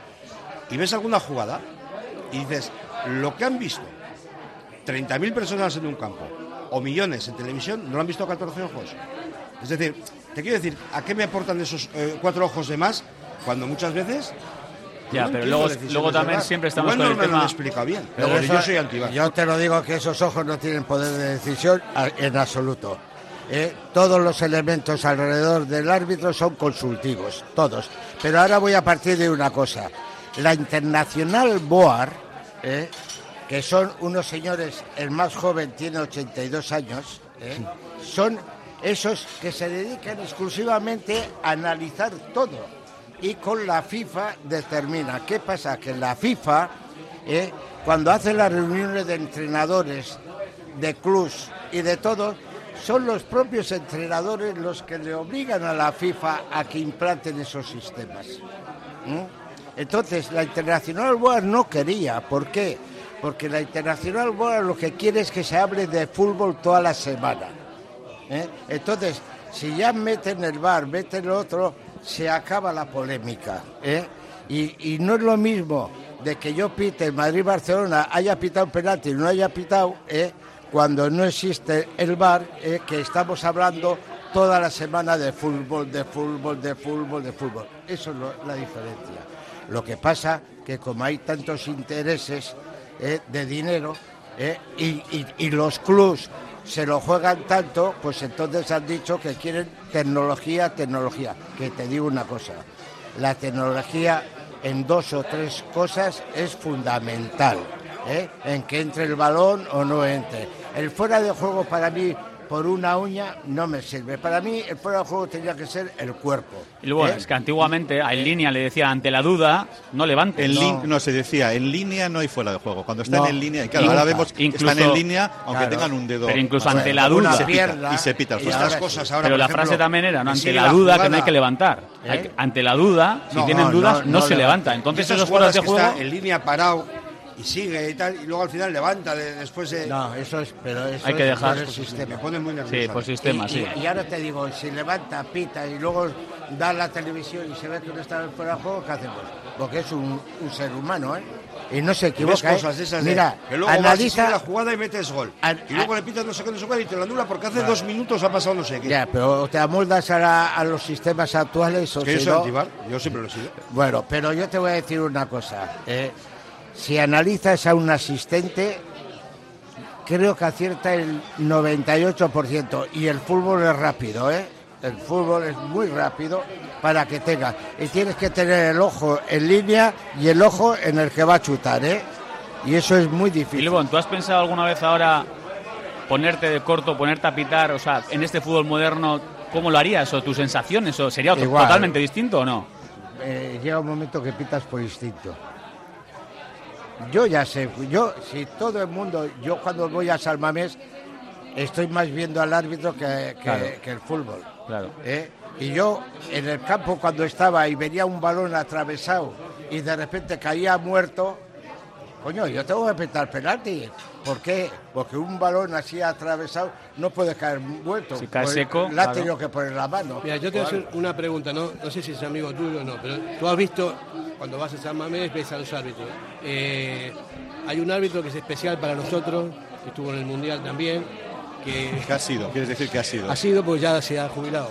y ves alguna jugada y dices, lo que han visto 30.000 personas en un campo o millones en televisión, no lo han visto 14 ojos. Es decir, te quiero decir, ¿a qué me aportan esos eh, cuatro ojos de más cuando muchas veces... Ya, no pero luego, luego también siempre estamos Igual con no el me lo tema... han explicado bien, Pero pero eso- yo soy antivar. Yo te lo digo que esos ojos no tienen poder de decisión en absoluto. ¿eh? Todos los elementos alrededor del árbitro son consultivos, todos. Pero ahora voy a partir de una cosa. La Internacional Boar, ¿eh? que son unos señores, el más joven tiene 82 años, ¿eh? son esos que se dedican exclusivamente a analizar todo. Y con la FIFA determina. ¿Qué pasa? Que la FIFA, ¿eh? cuando hace las reuniones de entrenadores, de clubs y de todo, son los propios entrenadores los que le obligan a la FIFA a que implanten esos sistemas. ¿Mm? Entonces, la Internacional Board no quería. ¿Por qué? Porque la Internacional Board lo que quiere es que se hable de fútbol toda la semana. ¿eh? Entonces, si ya meten el bar, meten el otro, se acaba la polémica. ¿eh? Y, no es lo mismo de que yo pite en Madrid-Barcelona, haya pitado un penalti y no haya pitado, ¿eh? cuando no existe el bar, que estamos hablando toda la semana de fútbol, de fútbol, de fútbol, de fútbol. Eso es la diferencia. Lo que pasa que como hay tantos intereses ¿eh? de dinero ¿eh? y, los clubs se lo juegan tanto, pues entonces han dicho que quieren tecnología, tecnología. Que te digo una cosa, la tecnología en dos o tres cosas es fundamental, ¿eh? en que entre el balón o no entre. El fuera de juego para mí, por una uña, no me sirve. Para mí el fuera de juego tendría que ser el cuerpo. Y luego, ¿eh? es que antiguamente a en línea le decía, ante la duda, no levantes. En lin- no. se decía, en línea no hay fuera de juego. Cuando están No. en línea, y claro, Nunca. ahora vemos que Incluso- están en línea, aunque Claro. tengan un dedo. Pero incluso ante bueno. la duda. Se pita, pierna, y se pita y estas cosas ahora, Pero por la ejemplo, frase también era, no, ante la la duda que no jugada. hay que levantar. ¿Eh? Hay ante la duda, si No, tienen no, dudas, no, no se levanta. Entonces esos fueras de juego... en línea parado y sigue y tal, y luego al final levanta de- después de... No, eso es, pero eso Hay que es dejar- por el sistema. Me pone muy nervioso. Sí, por sistema, y, sí. y- y ahora te digo, si levanta, pita y luego da la televisión y se ve que no está fuera de juego, ¿qué hacemos? Porque es un, un ser humano, ¿eh? Y no se Y ves equivoca. ¿eh? cosas de esas de- Mira, que luego analiza. la jugada y metes gol. An- y luego le pitas no sé qué, no sé cuál y te lo anula porque hace dos minutos ha pasado no sé qué. Ya, pero te amoldas a, la- a los sistemas actuales o que yo si soy no- antivar, yo siempre lo he sido. Bueno, pero yo te voy a decir una cosa. eh, si analizas a un asistente, creo que acierta el 98%. Y el fútbol es rápido, ¿eh? El fútbol es muy rápido para que tengas. Y tienes que tener el ojo en línea y el ojo en el que va a chutar, ¿eh? Y eso es muy difícil. Lebón, ¿tú has pensado alguna vez ahora ponerte de corto, ponerte a pitar, o sea, en este fútbol moderno, cómo lo harías? ¿O tus sensaciones? ¿O sería Igual. totalmente distinto o no? Eh, llega un momento que pitas por instinto. Yo ya sé, yo, si todo el mundo, yo cuando voy a Salmamés, estoy más viendo al árbitro que, que- Claro. que el fútbol. Claro. ¿eh? Y yo en el campo cuando estaba y venía un balón atravesado y de repente caía muerto, coño, yo tengo que pitar penalti. ¿Por qué? Porque un balón así atravesado no puede caer muerto. Si cae seco, Le ha claro. tenido que poner la mano. Mira, yo te voy a hacer una pregunta, no, no sé si es amigo tuyo o no, pero tú has visto, cuando vas a San Mamés, ves a los árbitros. Eh, hay un árbitro que es especial para nosotros, que estuvo en el Mundial también, que ¿Qué ha sido? ¿Quieres decir que ha sido? ha sido porque ya se ha jubilado.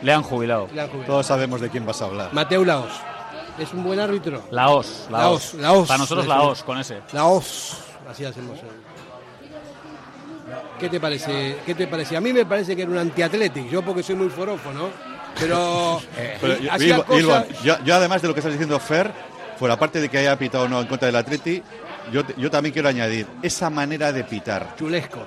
Le han jubilado. le han jubilado. Todos sabemos de quién vas a hablar. Mateo Laos. ¿Es un buen árbitro? La OS. La, La OS. OS, la OS. Para nosotros la OS, con ese. La OS. Así hacemos. eh. ¿Qué te parece? ¿Qué te parece? A mí me parece que era un antiatlético, yo porque soy muy forofo, ¿no? Pero, Pero y yo, además de lo que estás diciendo, Fer, fuera parte de que haya pitado o no en contra del Atleti, yo, yo también quiero añadir esa manera de pitar. chulesco.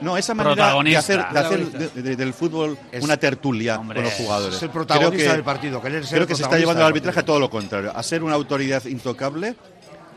No, esa manera de hacer, de hacer Protagonista. de- de- del fútbol Es- una tertulia Hombre, con los jugadores. es el protagonista Creo que- del partido, querer ser Creo el que se está llevando al arbitraje a todo lo contrario, a ser una autoridad intocable,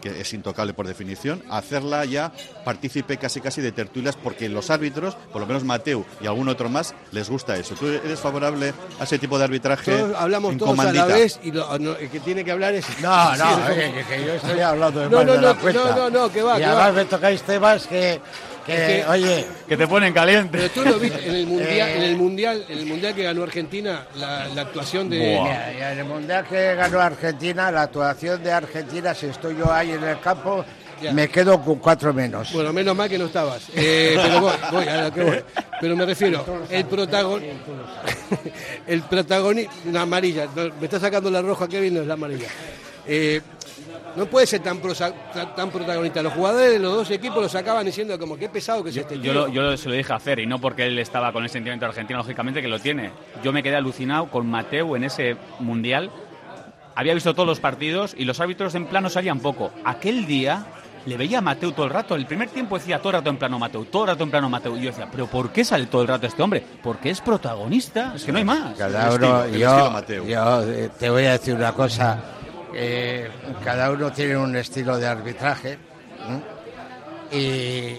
que es intocable por definición, a hacerla ya partícipe casi casi de tertulias, porque los árbitros, por lo menos Mateu y algún otro más, les gusta eso. ¿Tú eres favorable a ese tipo de arbitraje? Todos hablamos en todos comandita? a la vez y lo- no, el que tiene que hablar es... No, no, Sí, que, que yo estoy hablando de No, no, de la no, no, no, no, que va, Y que además va. me tocáis temas que, Que, oye, Que te ponen caliente. Pero tú lo viste en el mundial, Eh. en el mundial, en el mundial que ganó Argentina, la, la actuación de Mira, en el mundial que ganó Argentina, la actuación de Argentina, si estoy yo ahí en el campo, Ya. me quedo con cuatro menos. Bueno, menos mal que no estabas. Eh, pero voy, voy, a lo que voy. Pero me refiero, el protagonista. el protagonista. Una amarilla. me está sacando la roja, Kevin, no es la amarilla. Eh, no puede ser tan, prosa- tan, tan protagonista. Los jugadores de los dos equipos lo sacaban diciendo como qué pesado que es este Yo, tío. lo, yo lo- se lo dije a hacer, y no porque él estaba con el sentimiento argentino, lógicamente que lo tiene. Yo me quedé alucinado con Mateo en ese mundial. Había visto todos los partidos y los árbitros en plano salían poco. Aquel día le veía a Mateo todo el rato. El primer tiempo decía todo el rato en plano Mateo, todo el rato en plano Mateo. Y yo decía, ¿pero por qué sale todo el rato este hombre? Porque es protagonista. Es que no hay más. Cada uno, yo, yo, eh, te voy a decir una cosa, eh, cada uno tiene un estilo de arbitraje ¿no? y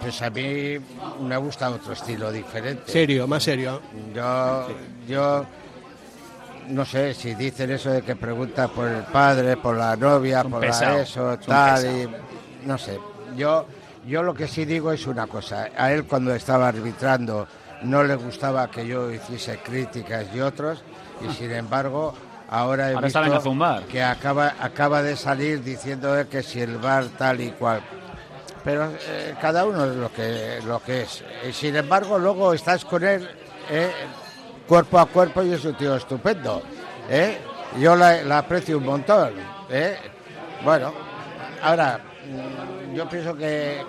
pues a mí me gusta otro estilo diferente. Serio, más serio. Yo, yo no sé si dicen eso de que preguntas por el padre, por la novia, por la eso, tal, y no sé. Yo, yo lo que sí digo es una cosa. A él cuando estaba arbitrando no le gustaba que yo hiciese críticas y otros, y sin embargo ahora he Ahora que acaba, acaba de salir diciendo que si el bar tal y cual. Pero eh, cada uno es lo que, lo que es. Y sin embargo, luego estás con él eh, cuerpo a cuerpo y es un tío estupendo. ¿eh? Yo la, la aprecio un montón. Bueno, ahora, mm, yo pienso que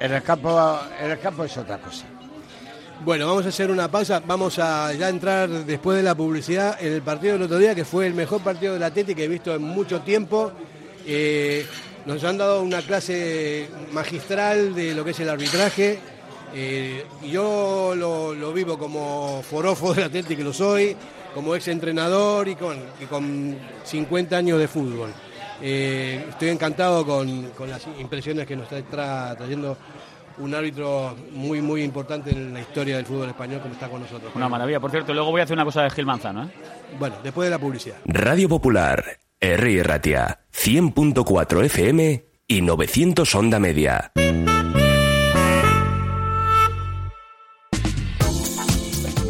en el campo, en el campo es otra cosa. Bueno, vamos a hacer una pausa. Vamos a ya entrar después de la publicidad en el partido del otro día, que fue el mejor partido del Atleti que he visto en mucho tiempo. Eh, nos han dado una clase magistral de lo que es el arbitraje. Eh, yo lo, vivo como forofo del Atleti que lo soy, como ex entrenador y con, y con 50 años de fútbol. Eh, estoy encantado con, las impresiones que nos está tra- trayendo un árbitro muy, muy importante en la historia del fútbol español como está con nosotros. Una maravilla. Por cierto, luego voy a hacer una cosa de Gil Manzano. ¿eh? Bueno, después de la publicidad. Radio Popular, R. Ratia, 100.4 FM y 900 Onda Media.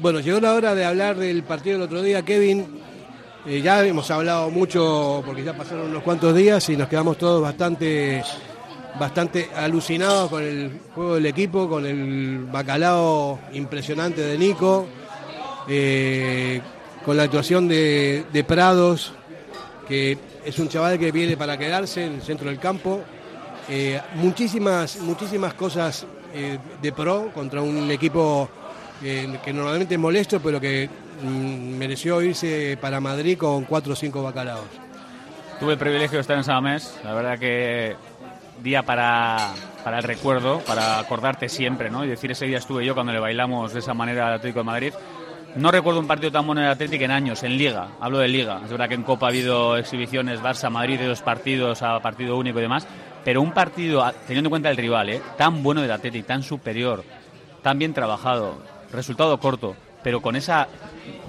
Bueno, llegó la hora de hablar del partido del otro día, Kevin. Eh, ya hemos hablado mucho porque ya pasaron unos cuantos días y nos quedamos todos bastante, bastante alucinados con el juego del equipo, con el bacalao impresionante de Nico, eh, con la actuación de, Prados, que es un chaval que viene para quedarse en el centro del campo. Eh, muchísimas, muchísimas cosas de pro contra un equipo que normalmente es molesto, pero que mm, mereció irse para Madrid con cuatro o cinco bacalaos. tuve el privilegio de estar en Samamés. La verdad que día para, para el recuerdo, para acordarte siempre, ¿no? Y decir, ese día estuve yo cuando le bailamos de esa manera al Atlético de Madrid. No recuerdo un partido tan bueno en el Atlético en años, en Liga. Hablo de Liga. Es verdad que en Copa ha habido exhibiciones Barça-Madrid de dos partidos a partido único y demás. Pero un partido, teniendo en cuenta el rival, ¿eh? tan bueno del Atlético, tan superior, tan bien trabajado, resultado corto, pero con esa,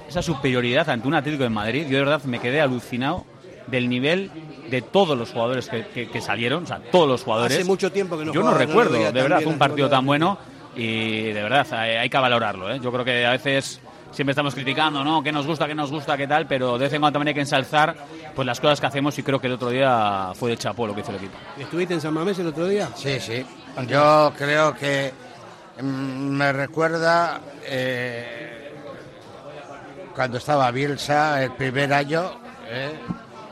esa superioridad ante un Atlético de Madrid, yo de verdad me quedé alucinado del nivel de todos los jugadores que, que, salieron, o sea, todos los jugadores. Hace mucho tiempo que no Yo no recuerdo, de verdad, un partido tan bueno y de verdad hay, que valorarlo. ¿eh? Yo creo que a veces siempre estamos criticando, ¿no? ¿Qué nos gusta, qué nos gusta, qué tal? Pero de vez en cuando también hay que ensalzar pues las cosas que hacemos y creo que el otro día fue de chapó lo que hizo el equipo. ¿Estuviste en San Mamés el otro día? Sí, sí. Yo creo que me recuerda eh, cuando estaba Bielsa el primer año, eh,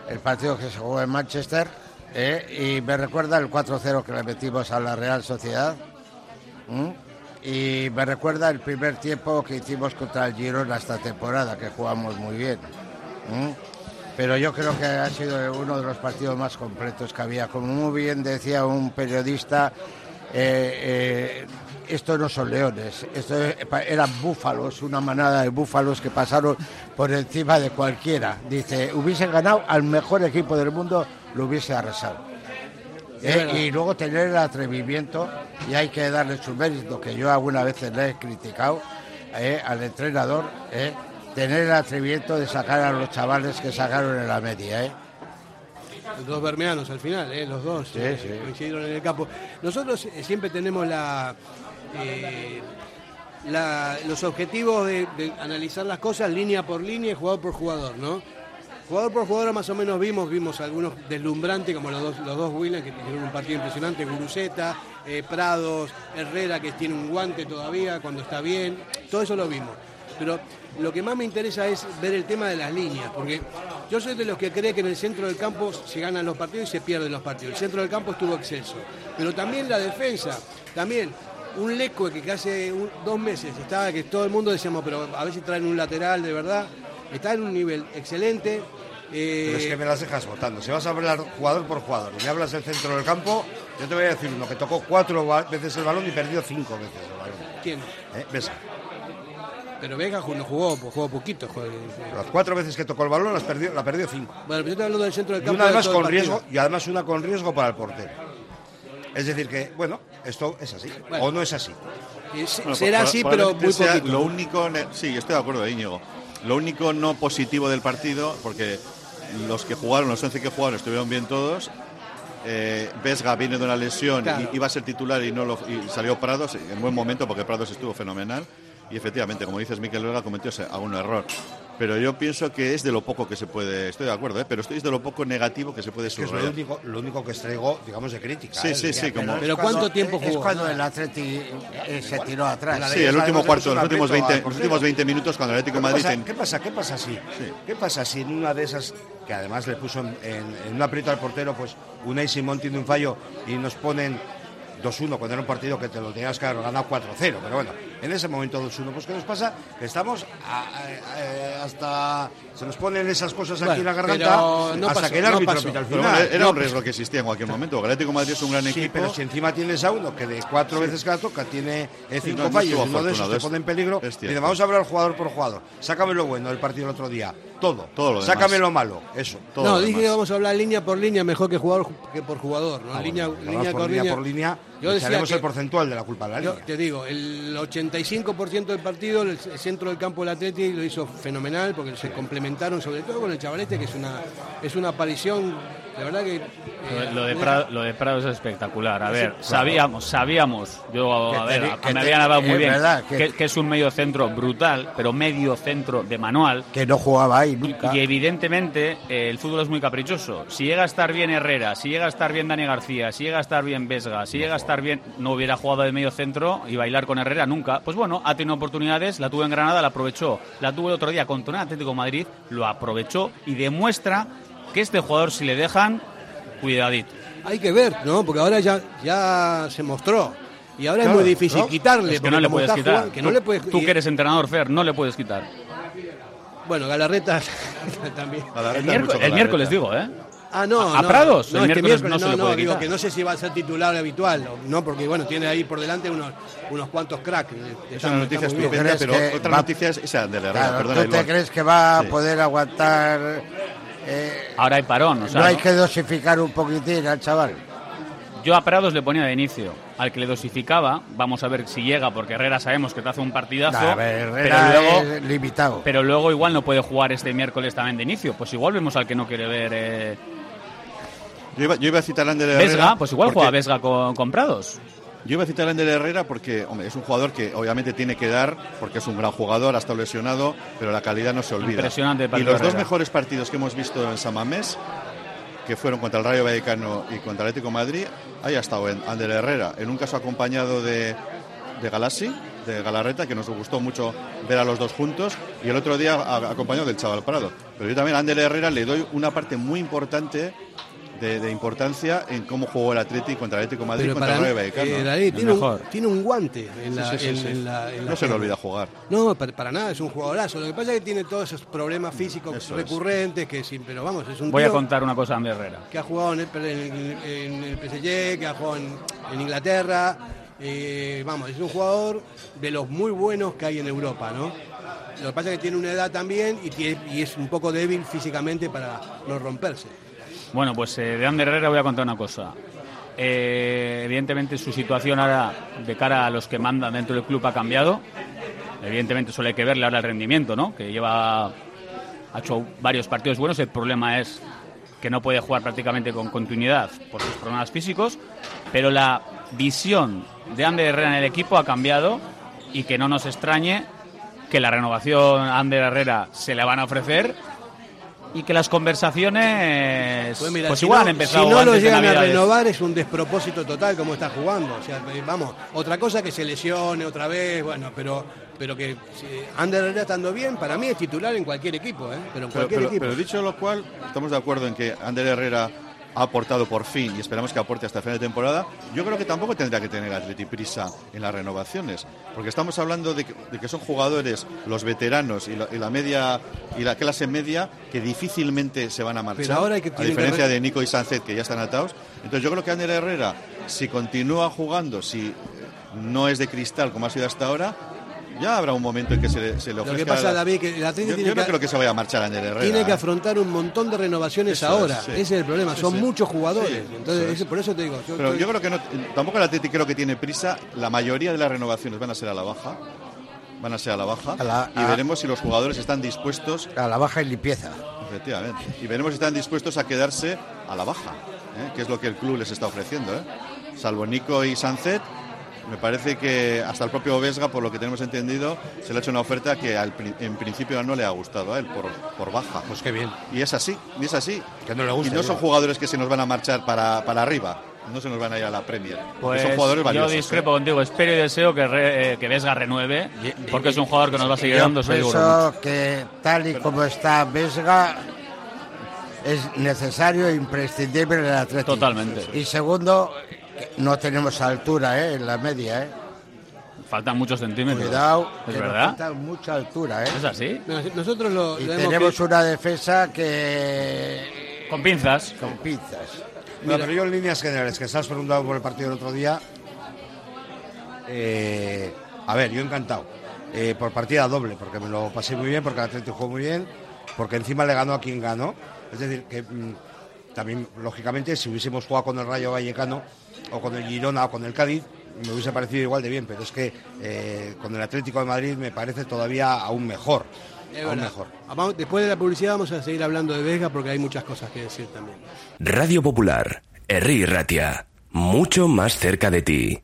el partido que se jugó en Manchester, eh, y me recuerda el 4-0 que le metimos a la Real Sociedad. Y me recuerda el primer tiempo que hicimos contra el Girona esta temporada, que jugamos muy bien. Pero yo creo que ha sido uno de los partidos más completos que había. Como muy bien decía un periodista, estos no son leones, estos eran búfalos, una manada de búfalos que pasaron por encima de cualquiera. Dice, hubiese ganado al mejor equipo del mundo, lo hubiese arrasado. Eh, y luego tener el atrevimiento, y hay que darle su mérito, que yo algunas veces le he criticado eh, al entrenador, eh, tener el atrevimiento de sacar a los chavales que sacaron en la media. Los dos bermeanos al final, los dos coincidieron en el campo. Nosotros siempre tenemos la, los objetivos de, de, analizar las cosas línea por línea y jugador por jugador, ¿no? Jugador por jugador más o menos vimos, vimos algunos deslumbrantes como los dos, los dos Williams que tuvieron un partido impresionante, Guruceta, eh, Prados, Herrera que tiene un guante todavía cuando está bien, todo eso lo vimos. Pero lo que más me interesa es ver el tema de las líneas, porque yo soy de los que cree que en el centro del campo se ganan los partidos y se pierden los partidos. El centro del campo estuvo exceso, pero también la defensa, también un Leco que hace dos meses estaba que todo el mundo decíamos, pero a veces traen un lateral de verdad está en un nivel excelente. Eh, Pero es que me las dejas votando. Si vas a hablar jugador por jugador y me hablas del centro del campo, yo te voy a decir uno que tocó cuatro veces el balón y perdió cinco veces el balón. ¿Quién? ¿Eh? Besa. Pero Vega no jugó, pues jugó poquito. Las cuatro veces que tocó el balón las perdió, la perdió cinco. Bueno, pero yo estoy hablando del centro del campo. Y una además con riesgo, y además una con riesgo para el portero. Es decir que, bueno, esto es así. o no es así. será así, pero muy poquito. Lo único, sí, estoy de acuerdo, Íñigo lo único no positivo del partido, porque los que jugaron, los 11 que jugaron, estuvieron bien todos. Eh, Vesga viene de una lesión y iba a ser titular y no lo, y salió Prados en buen momento porque Prados estuvo fenomenal y efectivamente como dices Miquel Vega cometió algún error pero yo pienso que es de lo poco que se puede, estoy de acuerdo, ¿eh? pero estoy de lo poco negativo que se puede subrayar. Es lo único, lo único que extraigo, digamos, de crítica. Sí, ¿eh? sí, sí. Como... Pero ¿cuánto tiempo jugó? Es cuando el Atleti eh, se tiró atrás. Sí, el último cuarto, los últimos 20, los últimos 20 minutos cuando el Atlético de Madrid... ¿Qué pasa? ¿Qué pasa si? ¿Qué pasa si en una de esas, que además le puso en, en, un aprieto al portero, pues Unai Simón tiene un fallo y nos ponen 2-1 cuando era un partido que te lo tenías que haber ganado 4-0. Pero bueno, en ese momento 2-1, pues ¿qué nos pasa? Que estamos hasta... Se nos ponen esas cosas aquí en la garganta no hasta que el árbitro al final. era un riesgo que existía en cualquier momento. El Atlético Madrid es un gran equipo. pero si encima tienes a uno que de cuatro veces que la toca tiene cinco fallos y uno de esos te pone en peligro, y vamos a hablar jugador por jugador. Sácame lo bueno del partido el otro día. Todo. todo lo Sácame lo malo. Eso. Todo no, dije que vamos a hablar línea por línea mejor que jugador que por jugador. ¿no? Ah, línea, línea, por línea, por línea. Yo decía el porcentual de la culpa de la yo Te digo, el 85% del partido, el centro del campo del Atleti lo hizo fenomenal porque se complementaron, sobre todo con el chavalete, que es una, es una aparición la verdad que. Eh, lo, de Prado, lo, de Prado, es espectacular. A ver, sabíamos, sabíamos. Yo, a ver, me habían hablado muy bien. que, es un medio centro brutal, pero medio centro de manual. Que no jugaba ahí nunca. Y, evidentemente eh, el fútbol es muy caprichoso. Si llega a estar bien Herrera, si llega a estar bien Dani García, si llega a estar bien Vesga, si llega a estar bien. No hubiera jugado de medio centro y bailar con Herrera nunca. Pues bueno, ha tenido oportunidades, la tuvo en Granada, la aprovechó. La tuvo el otro día contra el Atlético Madrid, lo aprovechó y demuestra que este jugador, si le dejan, cuidadito. Hay que ver, ¿no? Porque ahora ya, ya se mostró. Y ahora es muy difícil quitarle. que no le puedes quitar. que no le puedes... Tú que eres entrenador, Fer, no le puedes quitar. Bueno, Galarreta también. el, miércoles, digo, ¿eh? Ah, no, a, no, Prados. No, el este miércoles miércoles no, se no, le no, puede digo que no sé si va a ser titular habitual, o no, porque bueno, tiene ahí por delante unos, unos cuantos cracks. Es una noticia estupenda, pero otra va- noticia es esa de la. Claro, perdona, ¿Tú te crees que va Sí. a poder aguantar? Eh, Ahora hay parón, o sea, no hay ¿no? que dosificar un poquitín al chaval. Yo a Prados le ponía de inicio. Al que le dosificaba, vamos a ver si llega, porque Herrera sabemos que te hace un partidazo. Nah, a ver, Herrera pero luego, es limitado. pero luego igual no puede jugar este miércoles también de inicio. Pues igual vemos al que no quiere ver eh, Yo iba, yo iba a citar a Ander Herrera. Vesga, pues igual porque- juega Vesga con, con Prados. Yo iba a citar a Ander Herrera porque hombre, es un jugador que obviamente tiene que dar, porque es un gran jugador, ha estado lesionado, pero la calidad no se olvida. Impresionante y los dos mejores partidos que hemos visto en San Mamés, que fueron contra el Rayo Vallecano y contra el Atlético de Madrid, ahí ha estado Ander Herrera, en un caso acompañado de, de Galassi, de Galarreta, que nos gustó mucho ver a los dos juntos, y el otro día acompañado del Chaval Prado. Pero yo también a Ander Herrera le doy una parte muy importante de, de importancia en cómo jugó el Atlético contra el Atlético de Madrid y Pero contra para el Vallecano. eh, David, tiene, un, tiene un guante en la, Sí, sí, sí, en- sí. en la- en la No se le olvida jugar. No, para, para nada, es un jugadorazo. Lo que pasa es que tiene todos esos problemas físicos Eso es. recurrentes, que sí, pero vamos, es un Voy a contar una cosa a Herrera. que ha jugado en el, en- en el PSG, que ha jugado en, en Inglaterra. eh, vamos, es un jugador de los muy buenos que hay en Europa, ¿no? Lo que pasa es que tiene una edad también y, tiene- y es un poco débil físicamente para no romperse. Bueno, pues eh, de Ander Herrera voy a contar una cosa. Eh, evidentemente su situación ahora de cara a los que mandan dentro del club ha cambiado. Evidentemente solo hay que verle ahora el rendimiento, ¿no? Que lleva ha hecho varios partidos buenos. El problema es que no puede jugar prácticamente con continuidad por sus problemas físicos. Pero la visión de Ander Herrera en el equipo ha cambiado y que no nos extrañe que la renovación a Ander Herrera se le van a ofrecer y que las conversaciones pues, mira, si igual no, han empezado si no lo antes llegan a renovar es un despropósito total como está jugando. O sea, eh, vamos, otra cosa que se lesione otra vez, bueno, pero pero que si Ander Herrera estando bien, para mí es titular en cualquier equipo, ¿eh? Pero en Pero, cualquier pero- equipo. pero dicho lo cual, estamos de acuerdo en que Ander Herrera ha aportado por fin y esperamos que aporte hasta el final de temporada. Yo creo que tampoco tendría que tener Atleti prisa en las renovaciones, porque estamos hablando de que, de que son jugadores, los veteranos y la, y la media y la clase media que difícilmente se van a marchar. Pero ahora hay que- a que diferencia re- de Nico y Sánchez que ya están atados. Entonces yo creo que Ander Herrera, si continúa jugando, si no es de cristal como ha sido hasta ahora. Ya habrá un momento en que se le, se le Lo que ofrezca. pasa, la- David, que el Atleti yo, tiene yo no que- creo que se vaya a marchar Ander Herrera. Tiene que ¿eh? afrontar un montón de renovaciones Eso es, ahora. sí. Ese es el problema. Son sí. muchos jugadores. Sí, Entonces, eso es. ese- por eso te digo. yo Pero estoy- yo creo que no, tampoco el Atleti creo que tiene prisa. La mayoría de las renovaciones van a ser a la baja. Van a ser a la baja. A la- y a- veremos si los jugadores están dispuestos. A la baja y limpieza. Efectivamente. Y veremos si están dispuestos a quedarse a la baja. ¿eh? Que es lo que el club les está ofreciendo. ¿eh? Salvo Nico y Sancet. Me parece que hasta el propio Vesga, por lo que tenemos entendido, se le ha hecho una oferta que al en principio no le ha gustado a él, por, por baja. Pues qué bien. Y es así, y es así. Que no le gusta, Y no son jugadores que se nos van a marchar para, para arriba. No se nos van a ir a la Premier. Pues son jugadores yo valiosos. discrepo ¿eh? contigo. Espero y deseo que, re- eh, que Vesga renueve, porque es un jugador que nos va a seguir Yo dando seguro. pienso que tal y como está Vesga es necesario e imprescindible en el Atlético. Totalmente. Y segundo, no tenemos altura ¿eh? en la media. ¿eh? Faltan muchos centímetros. Cuidado, ¿Es que nos verdad? falta mucha altura. ¿eh? ¿Es así? Nosotros lo, Y lo hemos tenemos que- una defensa que... Con pinzas. Con pinzas. No, pero yo en líneas generales, que estabas preguntando por el partido del otro día, eh, a ver, yo encantado. Eh, por partida doble, porque me lo pasé muy bien, porque el Atlético jugó muy bien, porque encima le ganó a quien ganó. Es decir, que mm, también, lógicamente, si hubiésemos jugado con el Rayo Vallecano, o con el Girona, o con el Cádiz, me hubiese parecido igual de bien, pero es que eh, con el Atlético de Madrid me parece todavía aún mejor. Aún mejor. Después de la publicidad vamos a seguir hablando de Vega porque hay muchas cosas que decir también. Radio Popular, Herri Ratia, mucho más cerca de ti.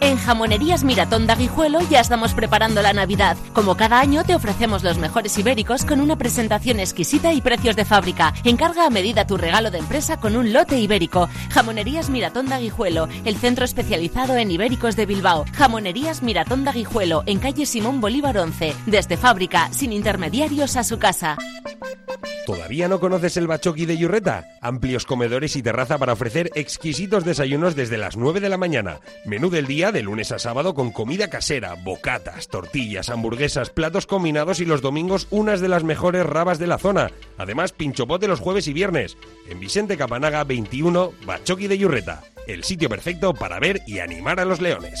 En Jamonerías Miratón de ya estamos preparando la Navidad. Como cada año te ofrecemos los mejores ibéricos con una presentación exquisita y precios de fábrica. Encarga a medida tu regalo de empresa con un lote ibérico. Jamonerías Miratón de el centro especializado en ibéricos de Bilbao. Jamonerías Miratón de en calle Simón Bolívar 11. Desde fábrica, sin intermediarios a su casa. ¿Todavía no conoces el Bachoqui de Yurreta? Amplios comedores y terraza para ofrecer exquisitos desayunos desde las 9 de la mañana. Menú del día de lunes a sábado con comida casera, bocatas, tortillas, hamburguesas, platos combinados y los domingos unas de las mejores rabas de la zona. Además, pinchopote los jueves y viernes. En Vicente Capanaga 21, Bachoqui de Yurreta. El sitio perfecto para ver y animar a los leones.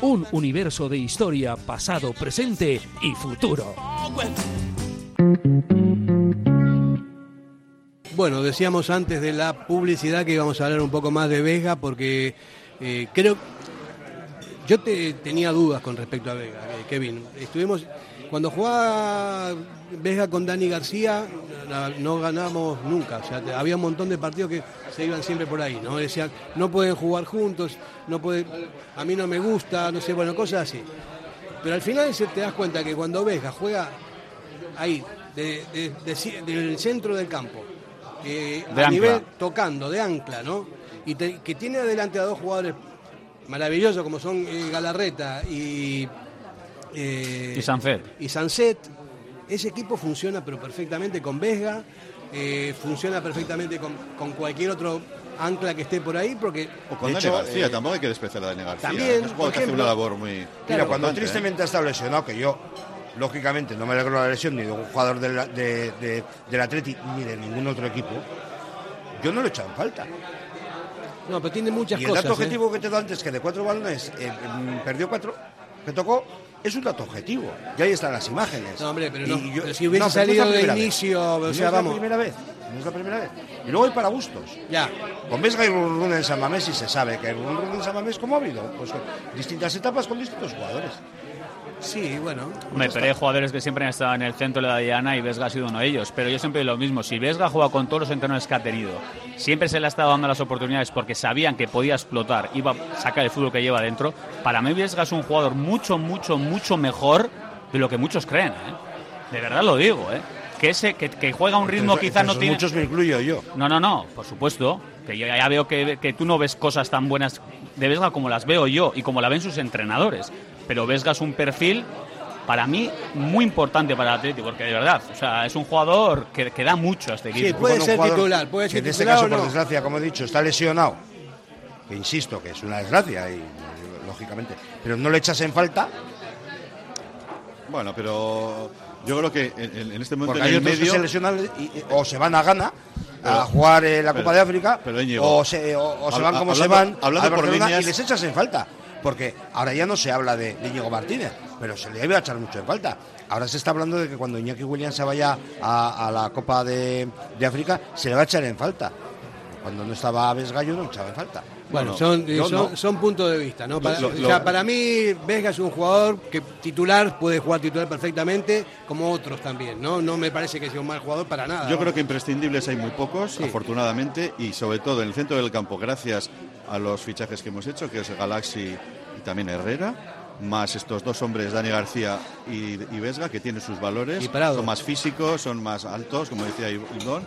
un universo de historia, pasado, presente y futuro. Bueno, decíamos antes de la publicidad que íbamos a hablar un poco más de Vega porque eh, creo yo te, tenía dudas con respecto a Vega, eh, Kevin. Estuvimos cuando jugaba Vega con Dani García no ganamos nunca, o sea, había un montón de partidos que se iban siempre por ahí, ¿no? Decían, no pueden jugar juntos, no pueden, a mí no me gusta, no sé, bueno, cosas así. Pero al final te das cuenta que cuando Vega juega ahí, del centro del campo, eh, a nivel tocando, de ancla, ¿no? Y que tiene adelante a dos jugadores maravillosos como son eh, Galarreta y... Eh, y Sanfet. Y Sanset, ese equipo funciona pero perfectamente con Vesga, eh, funciona perfectamente con, cualquier otro ancla que esté por ahí porque o con Dani García tampoco hay que despreciar a Dani García también es que hace una labor muy mira cuando tristemente ha estado lesionado que yo lógicamente no me alegro de la lesión ni de un jugador del, de, del Atleti ni de ningún otro equipo yo no lo he echado en falta. No, pero tiene muchas y cosas. el dato objetivo que te doy antes, que de cuatro balones eh, mm, perdió cuatro, que tocó, es un dato objetivo. Y ahí están las imágenes. No, hombre, pero, no, si hubiese salido de inicio, o sea, no vamos. Es la primera vez. No es la primera vez. Y luego hay para gustos. Ya. Con Vesga y Run en San Mamés y se sabe que Run en San Mamés, ¿cómo ha habido? Pues distintas etapas con distintos jugadores. Sí, bueno. Me pero hay jugadores que siempre han estado en el centro de la diana y Vesga ha sido uno de ellos. Pero yo siempre digo lo mismo. Si Vesga juega con todos los entrenadores que ha tenido, siempre se le ha estado dando las oportunidades porque sabían que podía explotar, iba a sacar el fútbol que lleva dentro. Para mí Vesga es un jugador mucho, mucho, mucho mejor de lo que muchos creen. ¿eh? De verdad lo digo, ¿eh? Que, ese, que, juega a un ritmo quizás no tiene... Muchos me incluyo yo. No, no, no, por supuesto. Que yo ya veo que, que tú no ves cosas tan buenas de Vesga como las veo yo y como la ven sus entrenadores pero Vesga es un perfil para mí muy importante para el Atlético, porque de verdad, o sea, es un jugador que, que da mucho a este equipo. Sí, puede ser titular, puede ser en este caso, por desgracia, como he dicho, está lesionado, que insisto que es una desgracia, y lógicamente, pero no le echas en falta. Bueno, pero yo creo que en, este momento porque hay otros que se lesionan o se van a gana a jugar en la Copa de África o se, o, se van como se van hablando por líneas, y les echas en falta porque ahora ya no se habla de, Íñigo Martínez, pero se le debe echar mucho en falta. Ahora se está hablando de que cuando Iñaki Williams se vaya a, la Copa de, África, se le va a echar en falta. Cuando no estaba Aves Gallo, no echaba en falta. Bueno, son, son, puntos de vista, ¿no? Para, para mí, Vesga es un jugador que titular puede jugar titular perfectamente, como otros también, ¿no? No me parece que sea un mal jugador para nada. Yo creo que imprescindibles hay muy pocos, afortunadamente, y sobre todo en el centro del campo, gracias a los fichajes que hemos hecho, que es Galaxy y también Herrera, más estos dos hombres, Dani García y, Vesga, que tienen sus valores, son más físicos, son más altos, como decía Ivón,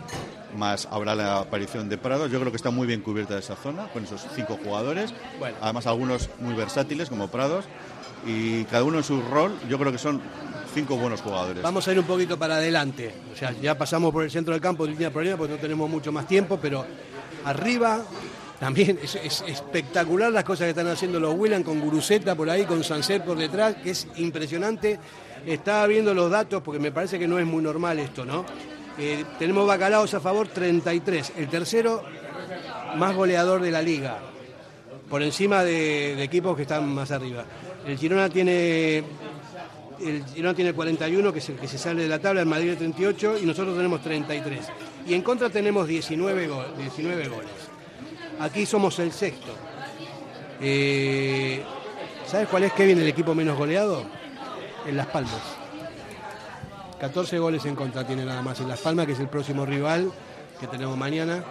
más ahora la aparición de Prado. Yo creo que está muy bien cubierta esa zona con esos cinco jugadores, además algunos muy versátiles como Prados, y cada uno en su rol, yo creo que son cinco buenos jugadores. Vamos a ir un poquito para adelante, o sea, ya pasamos por el centro del campo línea por línea, porque no tenemos mucho más tiempo, pero arriba también es, espectacular las cosas que están haciendo los Willan con Guruceta por ahí, con Sancer por detrás, que es impresionante. Estaba viendo los datos porque me parece que no es muy normal esto, ¿no? Eh, tenemos Bacalaos a favor 33, el tercero más goleador de la liga. por encima de, equipos que están más arriba. El Girona tiene el Girona tiene 41, que es el que se sale de la tabla, el Madrid 38 y nosotros tenemos 33. Y en contra tenemos 19, go- 19 goles. Aquí somos el sexto. Eh, ¿Sabes cuál es, Kevin, el equipo menos goleado? En Las Palmas. 14 goles en contra tiene nada más en Las Palmas, que es el próximo rival que tenemos mañana.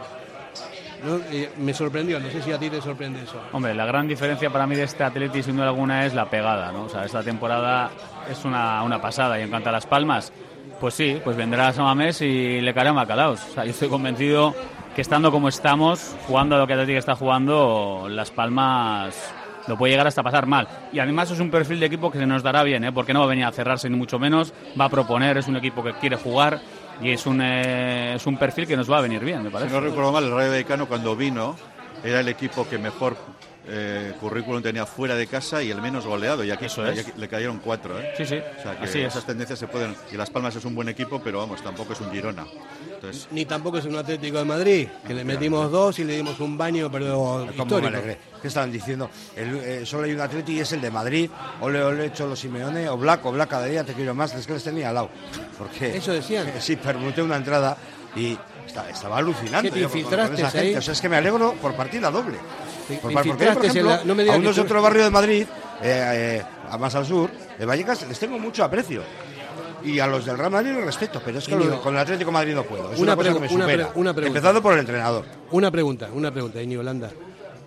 ¿No? Eh, me sorprendió, no sé si a ti te sorprende eso. Hombre, la gran diferencia para mí de este Atleti, sin duda alguna, es la pegada, ¿no? O sea, esta temporada es una, una pasada. Y en cuanto a Las Palmas, pues sí, pues vendrá Samamés y le caerá Macalaos. O sea, yo estoy convencido que estando como estamos, jugando a lo que Atleti está jugando, Las Palmas lo puede llegar hasta pasar mal. Y además es un perfil de equipo que se nos dará bien, ¿eh? Porque no va a venir a cerrarse ni mucho menos, va a proponer, es un equipo que quiere jugar y es un, eh, es un perfil que nos va a venir bien, me Si parece. no recuerdo mal, el Rayo Vallecano cuando vino era el equipo que mejor eh, currículum tenía fuera de casa y el menos goleado. Y aquí, Eso es. y aquí le cayeron cuatro. ¿eh? Sí, sí. O sea que Así es. esas tendencias se pueden. Y Las Palmas es un buen equipo, pero vamos, tampoco es un Girona. Entonces, Ni tampoco es un Atlético de Madrid, que le metimos dos y le dimos un baño, pero ¿Cómo me histórico. alegré? ¿Qué estaban diciendo? El, eh, solo hay un Atleti y es el de Madrid. Ole, ole, Cholo Simeone. O Black, o Black, cada día te quiero más. Es que les tenía al lado. Porque, Eso decían. Sí, permuté una entrada y esta- estaba alucinando. ¿Qué te yo con- con infiltraste esa gente. ahí? O sea, es que me alegro por partida doble. Por- te porque, por ejemplo, la- no me digas a unos de tú- otro barrio de Madrid, eh, eh, más al sur, de Vallecas, les tengo mucho aprecio. Y a los del Real Madrid los respeto, pero es que Íñigo, con el Atlético de Madrid no puedo. Es una una, cosa que me una supera. pre- una pregunta. Empezando por el entrenador. Una pregunta, una pregunta, Íñigo Landa.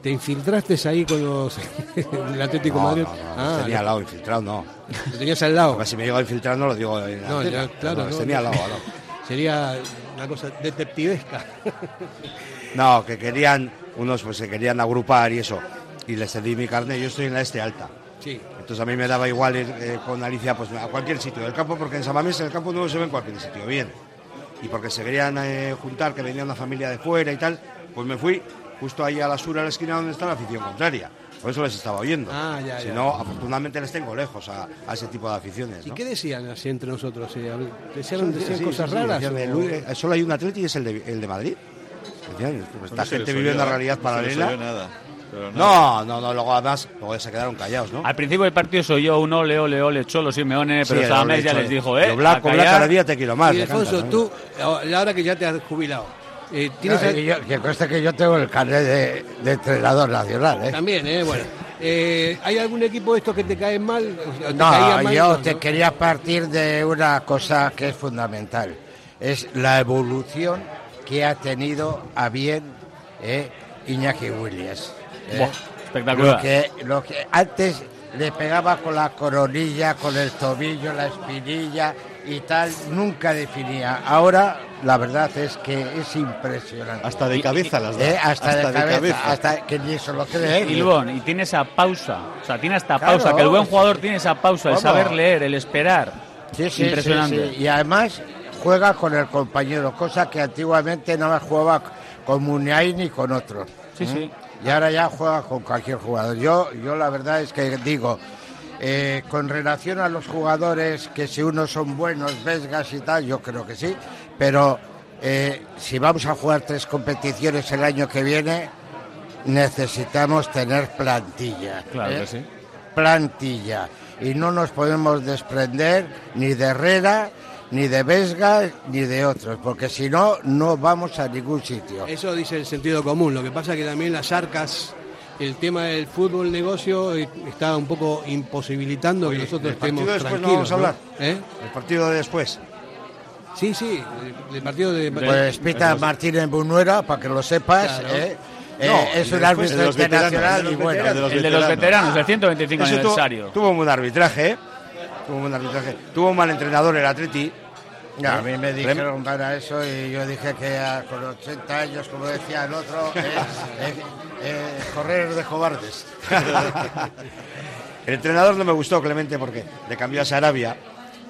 ¿Te infiltraste ahí con los del Atlético No, Madrid? no, no, Ah, los tenía al lado, infiltrado, no. Lo tenías al lado. Porque si me llego a infiltrar no lo digo en No, ya, claro. los tenía al lado, al lado. Sería una cosa detectivesca. No, que querían, unos pues se querían agrupar y eso. Y les cedí mi carne, yo estoy en la este alta. Sí. Entonces a mí me daba igual ir eh, con Alicia pues, a cualquier sitio del campo, porque en Samamés el campo nuevo se ve en cualquier sitio, bien. Y porque se querían eh, juntar, que venía una familia de fuera y tal, pues me fui justo ahí a la sur, a la esquina donde está la afición contraria. Por eso les estaba oyendo. Ah, ya, si ya. no, afortunadamente les tengo lejos a, a ese tipo de aficiones. ¿Y qué decían así entre nosotros? Eh, ¿Decían, Sí, decían sí, cosas sí, sí, raras? decían, o- el Luis- solo hay un Atleti y es el de, el de Madrid. Decían, pues, esta no gente vive una realidad paralela. nada, pero. No, no, no, luego además luego se quedaron callados, ¿no? Al principio del partido soy yo un ole, ole, ole, Cholo Simeone, Sí, pero Samamés ole, ya les dijo, ¿eh? Yo, Blanco, a Blanco, callar. cada día te quiero más. Y Alfonso, canta, ¿no? tú, a la hora que ya te has jubilado, eh, ¿tienes No, que, yo- que conste que yo tengo el carnet de, de entrenador nacional, ¿eh? También, ¿eh? Bueno. Eh, ¿Hay algún equipo de estos que te caen mal? O sea, ¿te No, mal? yo No, te ¿no? quería partir de una cosa que es fundamental. Es la evolución que ha tenido a bien eh, Iñaki Williams. ¿eh? Buah, espectacular. Lo que, lo que antes le pegaba con la coronilla, con el tobillo, la espinilla y tal, nunca definía. Ahora la verdad es que es impresionante. Hasta de cabeza las da. Eh, hasta, Hasta de de cabeza, cabeza. hasta que ni eso lo cree. Y y tiene esa pausa, o sea, tiene esta Claro. pausa, que el buen jugador tiene esa pausa, el saber leer, el esperar. Sí, sí, Impresionante. sí, sí. Y además juega con el compañero, cosa que antiguamente no más jugaba con Muniain ni con otros. Sí, ¿Mm? sí. Y ahora ya juega con cualquier jugador. Yo, yo la verdad es que digo, eh, con relación a los jugadores, que si unos son buenos, vesgas y tal, yo creo que sí. Pero eh, si vamos a jugar tres competiciones el año que viene, necesitamos tener plantilla. Claro ¿eh? que sí. plantilla y no nos podemos desprender ni de Herrera, ni de Vesga, ni de otros, porque si no, no vamos a ningún sitio. Eso dice el sentido común. Lo que pasa es que también las arcas, el tema del fútbol negocio eh, está un poco imposibilitando que nosotros ¿Del estemos partido después no tranquilos. vamos a hablar? ¿Eh? El partido de después. Sí, sí, el, partido de... Pues Pita Martínez Bunuera, para que lo sepas, Claro. ¿eh? No, Eh, es un árbitro internacional y el de los bueno. veteranos. El de los veteranos, el 125 Eso tuvo- aniversario. Tuvo, un buen arbitraje, ¿eh? Tuvo un buen arbitraje. Tuvo un mal entrenador el Atleti. Ya, a mí me dijeron para eso y yo dije que a- con 80 años, como decía el otro, eh, eh, eh, correr de cobardes. El entrenador no me gustó, Clemente, porque le cambió a Sarabia.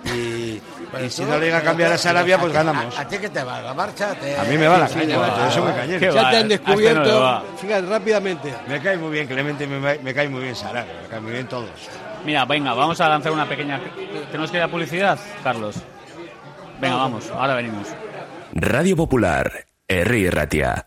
Y, y si tú- no le llega a cambiar a Sarabia, pues ¿A ti- ganamos. ¿A, a ti qué te va? ¿La marcha? Te- A mí me va la Sí, caña, va. soy muy cañero. Qué ya va, te han este no descubierto, va. fíjate, rápidamente. Me cae muy bien Clemente, me, me cae muy bien Sarabia, me cae muy bien todos. Mira, venga, vamos a lanzar una pequeña... ¿Tenemos que ir a publicidad, Carlos? Venga, vamos, ahora venimos. Radio Popular, Herri Ratia.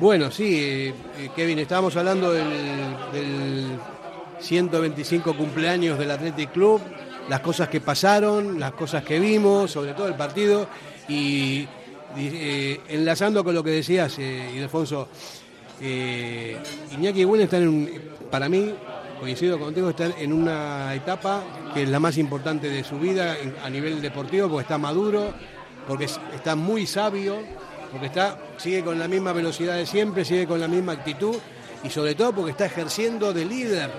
Bueno, sí, eh, Kevin, estábamos hablando del, del 125 cumpleaños del Athletic Club, las cosas que pasaron, las cosas que vimos, sobre todo el partido, y, eh, enlazando con lo que decías, eh, Ildefonso, eh, Iñaki y Bueno están en un, para mí, coincido contigo, están en una etapa que es la más importante de su vida a nivel deportivo, porque está maduro, porque es- está muy sabio, porque está, sigue con la misma velocidad de siempre, sigue con la misma actitud y sobre todo porque está ejerciendo de líder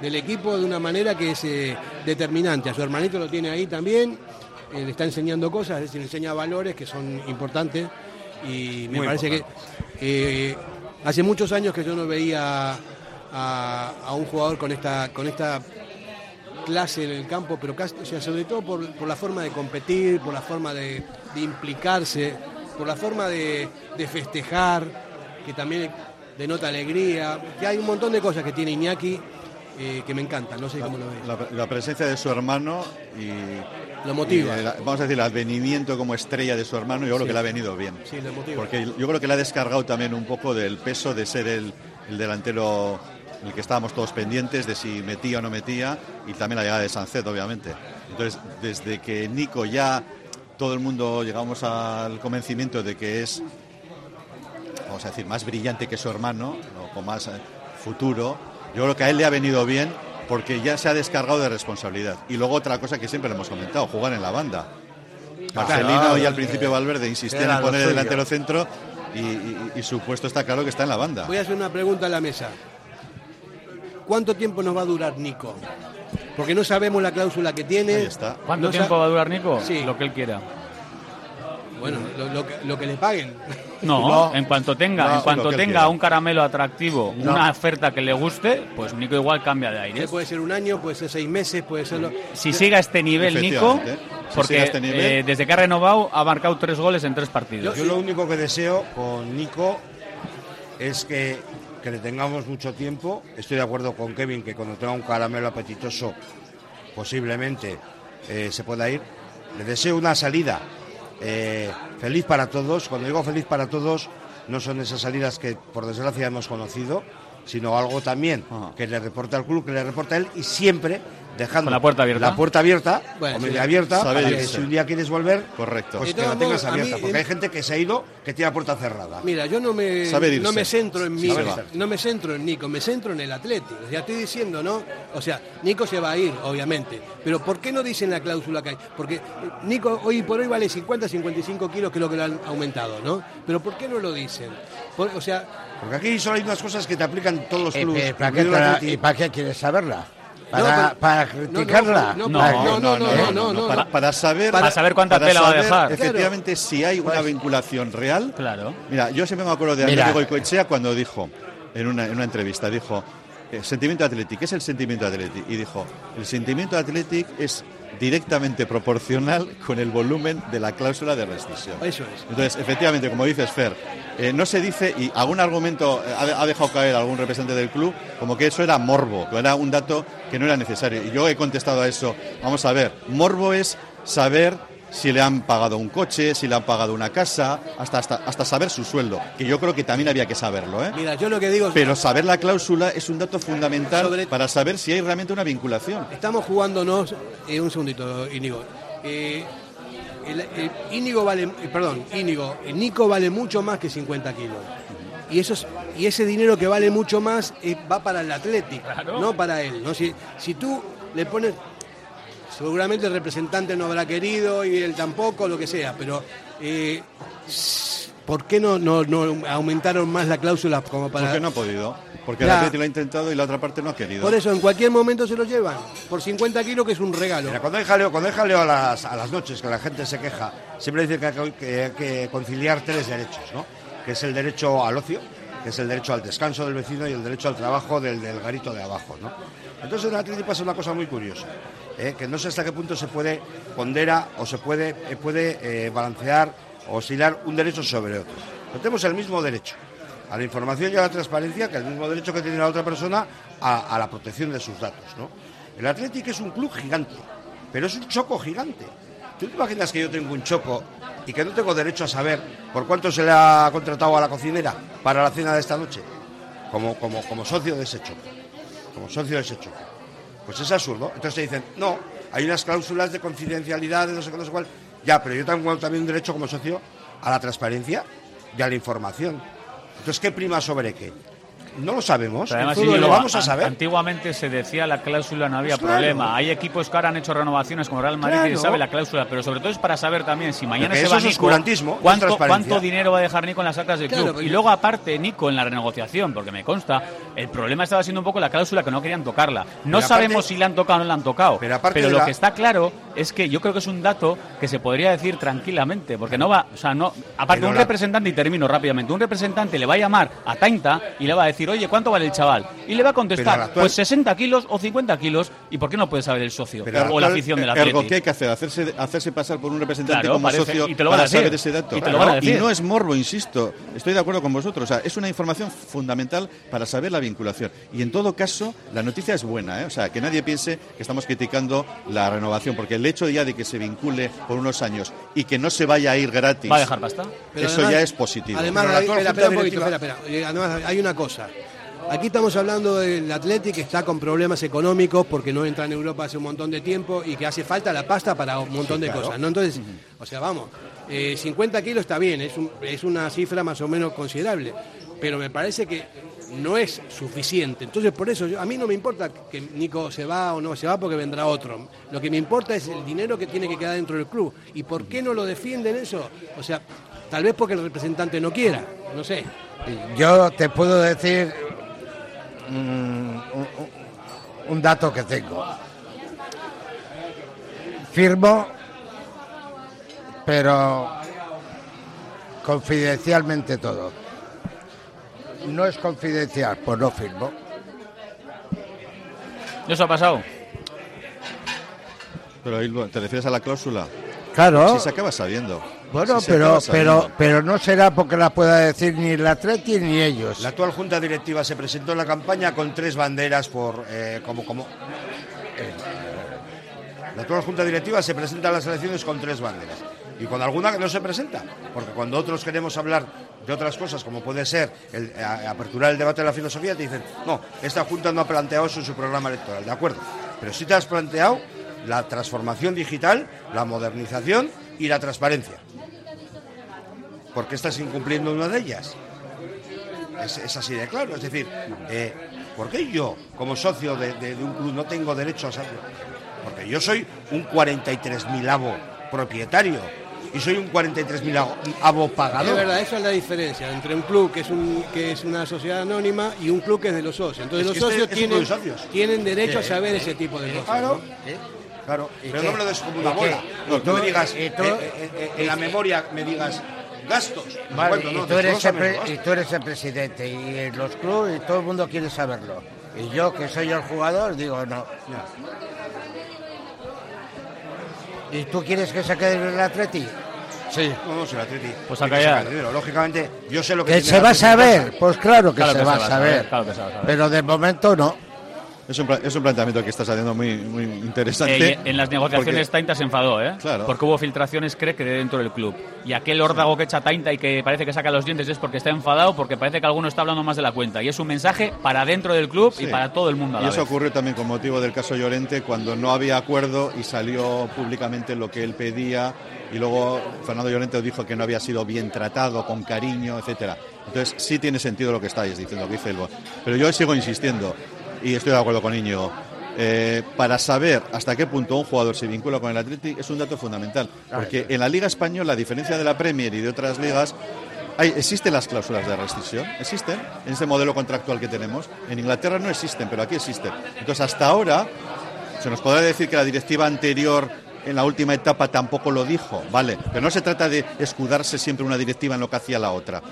del equipo de una manera que es eh, determinante. A su hermanito lo tiene ahí también, eh, le está enseñando cosas, es decir, le enseña valores que son importantes y me Muy parece que eh, hace muchos años que yo no veía a, a un jugador con esta, con esta clase en el campo, pero casi- o sea, sobre todo por, por la forma de competir, por la forma de, de implicarse, por la forma de, de festejar, que también denota alegría, que hay un montón de cosas que tiene Iñaki eh, que me encantan, no sé cómo lo ves. La, la presencia de su hermano y. Lo motiva. y el- vamos a decir, el advenimiento como estrella de su hermano, yo creo Sí. que le ha venido bien. Sí, lo motiva. Porque yo creo que le ha descargado también un poco del peso de ser el, el delantero en el que estábamos todos pendientes de si metía o no metía y también la llegada de Sancet, obviamente. Entonces, desde que Nico ya todo el mundo llegamos al convencimiento de que es, vamos a decir, más brillante que su hermano, o con más eh, futuro, yo creo que a él le ha venido bien porque ya se ha descargado de responsabilidad. Y luego otra cosa que siempre le hemos comentado, jugar en la banda. Marcelino Claro, y al que- principio Valverde insistían en poner el delantero centro y, y- y su puesto está claro que está en la banda. Voy a hacer una pregunta a la mesa. ¿Cuánto tiempo nos va a durar Nico? Porque no sabemos la cláusula que tiene. Ahí está. ¿Cuánto No tiempo va a durar Nico? Sí. Lo que él quiera. Bueno, lo, lo que, lo que le paguen. No, No. en cuanto tenga, No, en cuanto tenga un caramelo atractivo, No. una oferta que le guste, pues Nico igual cambia de aire. Puede ser un año, puede ser seis meses, puede ser... lo- Si sigue a este nivel Nico. Si porque este nivel. eh, desde que ha renovado ha marcado tres goles en tres partidos. Yo lo único que deseo con Nico es que, que le tengamos mucho tiempo. Estoy de acuerdo con Kevin que cuando tenga un caramelo apetitoso posiblemente eh, se pueda ir. Le deseo una salida eh, feliz para todos. Cuando digo feliz para todos, no son esas salidas que por desgracia hemos conocido, sino algo también que le reporta al club, que le reporta a él y siempre dejando Con la puerta abierta. la puerta abierta, Bueno, o media sí. abierta, para que si un día quieres volver, Correcto. pues que la tengas abierta, mí, porque hay gente que se ha ido que tiene la puerta cerrada. Mira, yo no me, no me centro en mí, no me centro en Nico, me centro en el Atlético. Ya estoy diciendo, ¿no? O sea, Nico se va a ir, obviamente. Pero ¿por qué no dicen la cláusula que hay? Porque Nico hoy por hoy vale 50, 55 kilos, que es lo que lo han aumentado, ¿no? Pero ¿por qué no lo dicen? Por- o sea, Porque aquí solo hay unas cosas que te aplican todos los Eh, clubes. eh, ¿para qué incluido el te la- Atleti. ¿Y para qué quieres saberla? ¿Para, No, pero- para no, no, criticarla? no, No, Para- no, no, no, no, no, no, para, saber Para saber cuánta tela va a dejar. efectivamente si hay una vinculación real Claro. mira yo siempre me acuerdo de Mira. Amigo Goicoechea cuando dijo en una, en una entrevista dijo eh, sentimiento atlético ¿qué es el sentimiento atlético? y dijo el sentimiento atlético es directamente proporcional con el volumen de la cláusula de rescisión Eso es. entonces, efectivamente, como dices, Fer, eh, no se dice, y algún argumento ha, ha dejado caer algún representante del club, como que eso era morbo, que era un dato que no era necesario. Y yo he contestado a eso. Vamos a ver, morbo es saber si le han pagado un coche, si le han pagado una casa, hasta, hasta, hasta saber su sueldo, que yo creo que también había que saberlo. ¿eh? Mira, yo lo que digo es... Pero saber la cláusula es un dato fundamental Sobre- para saber si hay realmente una vinculación. Estamos jugándonos, eh, un segundito, Íñigo. Eh, el- el Íñigo vale, eh, perdón, Íñigo, Nico vale mucho más que 50 kilos. Y, eso es- y ese dinero que vale mucho más eh, va para el Atlético, no para él. ¿no? Si, si tú le pones, seguramente el representante no habrá querido y él tampoco, lo que sea, pero eh, ¿por qué no, no, no aumentaron más la cláusula como para... Porque no ha podido. Porque el Atlético lo ha intentado y la otra parte no ha querido. Por eso en cualquier momento se lo llevan, por 50 kilos que es un regalo. Mira, cuando hay jaleo, cuando hay jaleo a las, a las noches, que la gente se queja, siempre dice que hay que, que hay que conciliar tres derechos, ¿no? Que es el derecho al ocio, que es el derecho al descanso del vecino y el derecho al trabajo del, garito de abajo, ¿no? Entonces en el Atlético pasa una cosa muy curiosa, ¿eh? que no sé hasta qué punto se puede pondera o se puede, eh, puede eh, balancear o oscilar un derecho sobre otro. Tenemos el mismo derecho a la información y a la transparencia que el mismo derecho que tiene la otra persona a, la protección de sus datos. El Atlético es un club gigante, pero es un choco gigante. ¿Tú te imaginas que yo tengo un choco y que no tengo derecho a saber por cuánto se le ha contratado a la cocinera para la cena de esta noche? Como, como, como socio de ese choco. Como socio de ese choco. Pues es absurdo. Entonces te dicen, no, hay unas cláusulas de confidencialidad, de no sé qué, no sé cuál. Ya, pero yo tengo también un derecho como socio a la transparencia y a la información. Entonces, ¿qué prima sobre qué? No lo sabemos. El fútbol Íñigo, lo vamos a saber. Antiguamente se decía la cláusula, no había Pues claro. problema. Hay equipos que ahora han hecho renovaciones como Real Madrid Claro. y se sabe la cláusula, pero sobre todo es para saber también si mañana Porque se eso va es Nico, oscurantismo, cuánto, cuánto dinero va a dejar Nico en las actas del Claro, club. pero- Y luego, aparte, Nico en la renegociación, porque me consta, el problema estaba siendo un poco la cláusula que no querían tocarla. No Pero sabemos aparte- si la han tocado o no la han tocado, Pero aparte pero lo la- que está claro es que yo creo que es un dato que se podría decir tranquilamente, porque no va, o sea, no, aparte Pero un la- representante, y termino rápidamente, un representante le va a llamar a Tainta y le va a decir, oye, ¿cuánto vale el chaval? Y le va a contestar, actual- pues 60 kilos o 50 kilos, ¿y por qué no puede saber el socio Pero o la afición del Ergo, Atlético? ¿qué hay que hacer? Hacerse, hacerse pasar por un representante Claro, como parece- socio y te lo van a para decir. saber ese dato. Y te lo van a decir. no es morbo, insisto. Estoy de acuerdo con vosotros. O sea, es una información fundamental para saber la vinculación. Y en todo caso, la noticia es buena. ¿eh? O sea, que nadie piense que estamos criticando la renovación, porque el hecho ya de que se vincule por unos años y que no se vaya a ir gratis. ¿Va a dejar pasta? Pero eso además- ya es positivo. Además, espera, un poquito, Directiva- espera, espera. Eh, Además, hay una cosa. Aquí estamos hablando del Athletic que está con problemas económicos porque no entra en Europa hace un montón de tiempo y que hace falta la pasta para un montón Sí, de claro. cosas. ¿no? Entonces, o sea, vamos, eh, 50 kilos está bien, es, un- es una cifra más o menos considerable, pero me parece que no es suficiente. Entonces, por eso yo- a mí no me importa que Nico se va o no se va porque vendrá otro. Lo que me importa es el dinero que tiene que quedar dentro del club. ¿Y por qué no lo defienden eso? O sea, tal vez porque el representante no quiera, no sé. Yo te puedo decir un, un- dato que tengo. Firmo, pero confidencialmente todo. No es confidencial, pues no firmo. ¿Eso ha pasado? Pero ahí te refieres a la cláusula. Claro. Sí, se acaba sabiendo. Bueno, pero, pero, pero no será porque la pueda decir ni el Atleti ni ellos. La actual Junta Directiva se presentó en la campaña con tres banderas por eh, como como eh, la actual Junta Directiva se presenta a las elecciones con tres banderas. y con alguna que no se presenta. Porque cuando otros queremos hablar de otras cosas, como puede ser el, a- aperturar el debate de la filosofía, te dicen, no, esta Junta no ha planteado eso en su programa electoral, de acuerdo. Pero sí te has planteado la transformación digital, la modernización y la transparencia. ¿Por qué estás incumpliendo una de ellas? Es, es así de claro. Es decir, eh, ¿por qué yo, como socio de, de- de un club, no tengo derecho a saberlo? Porque yo soy un 43.000 avo propietario y soy un 43.000 avo Es pagador. verdad, esa es la diferencia entre un club que es un que es una sociedad anónima y un club que es de los socios. Entonces Es los este socios es tienen, de socios. tienen derecho a saber ese tipo de cosas. Claro, ¿no? Claro. ¿Y Pero qué? no me lo des tú me digas, tú- eh, eh, eh, en la memoria me digas gastos. Vale, Bueno, y, no, tú eres el pre- y tú eres el presidente y en los clubes y todo el mundo quiere saberlo. Y yo, que soy el jugador, digo no. ¿Y tú quieres que se quede en el Atleti? Sí. No, no, si el Atleti. Pues a callar. Lógicamente, yo sé lo que ¿Que tiene se va a saber? Pues claro que, Claro se, que va a saber. claro que se va a saber. Pero de momento no. Es un, pla- es un planteamiento que estás haciendo muy, muy interesante. Eh, en las negociaciones porque- Tainta se enfadó, ¿eh? Claro. Porque hubo filtraciones, cree que de dentro del club. Y aquel órdago que echa Tainta y que parece que saca los dientes es porque está enfadado, porque parece que alguno está hablando más de la cuenta. Y es un mensaje para dentro del club y para todo el mundo a Y eso vez. ocurrió también con motivo del caso Llorente, cuando no había acuerdo y salió públicamente lo que él pedía, y luego Fernando Llorente dijo que no había sido bien tratado, con cariño, etcétera. Entonces sí tiene sentido lo que estáis diciendo, lo que dice Elbo. Pero yo sigo insistiendo, y estoy de acuerdo con Íñigo, eh, para saber hasta qué punto un jugador se vincula con el Atleti es un dato fundamental. Porque en la Liga Española, a diferencia de la Premier y de otras ligas, hay- existen las cláusulas de rescisión, existen en ese modelo contractual que tenemos. En Inglaterra no existen, pero aquí existen. Entonces, hasta ahora, se nos podrá decir que la directiva anterior en la última etapa tampoco lo dijo, vale, pero no se trata de escudarse siempre una directiva en lo que hacía la otra.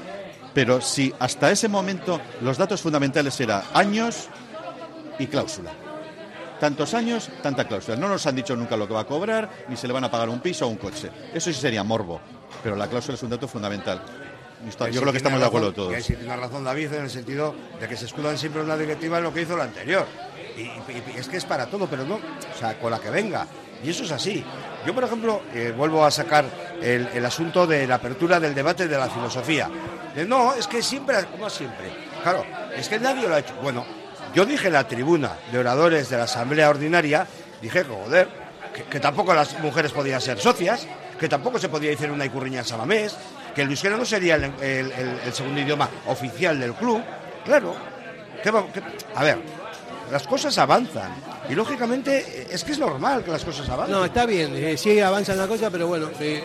Pero si hasta ese momento los datos fundamentales eran años y cláusula. Tantos años, tanta cláusula. No nos han dicho nunca lo que va a cobrar, ni se le van a pagar un piso o un coche. Eso sí sería morbo, pero la cláusula es un dato fundamental. Yo sí creo que estamos de acuerdo todos. que ahí sí tiene razón David en el sentido de que se escudan siempre en la directiva en lo que hizo la anterior. Y, y- y es que es para todo, pero no, o sea, con la que venga. Y eso es así. Yo, por ejemplo, eh, vuelvo a sacar el, el asunto de la apertura del debate de la filosofía. De, no, es que siempre, como siempre. Claro, es que nadie lo ha hecho. Bueno, yo dije en la tribuna de oradores de la Asamblea Ordinaria, dije, joder, que, que tampoco las mujeres podían ser socias, que tampoco se podía decir una icurriña en Samamés, que el euskera no sería el, segundo idioma oficial del club. Claro, ¿qué va- qué- a ver, las cosas avanzan. Y lógicamente eh, es que es normal que las cosas avancen. No, está bien, eh, sí avanza la cosa, pero bueno, eh,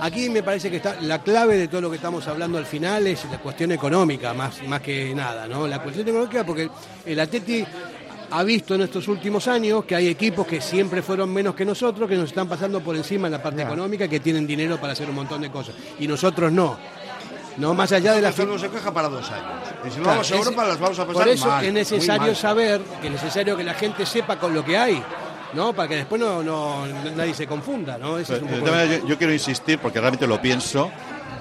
aquí me parece que está la clave de todo lo que estamos hablando al final es la cuestión económica, más, más que nada, ¿no? La cuestión económica porque el Atleti ha visto en estos últimos años que hay equipos que siempre fueron menos que nosotros, que nos están pasando por encima en la parte económica, que tienen dinero para hacer un montón de cosas. Y nosotros no. No, más allá de la Esto no se queja para dos años. Y si Claro, vamos a es- Europa las vamos a pasar Por eso mal, es necesario saber, que es necesario que la gente sepa con lo que hay, ¿no? Para que después no, no- nadie se confunda, ¿no? Ese es un poco- yo, yo quiero insistir, porque realmente lo pienso,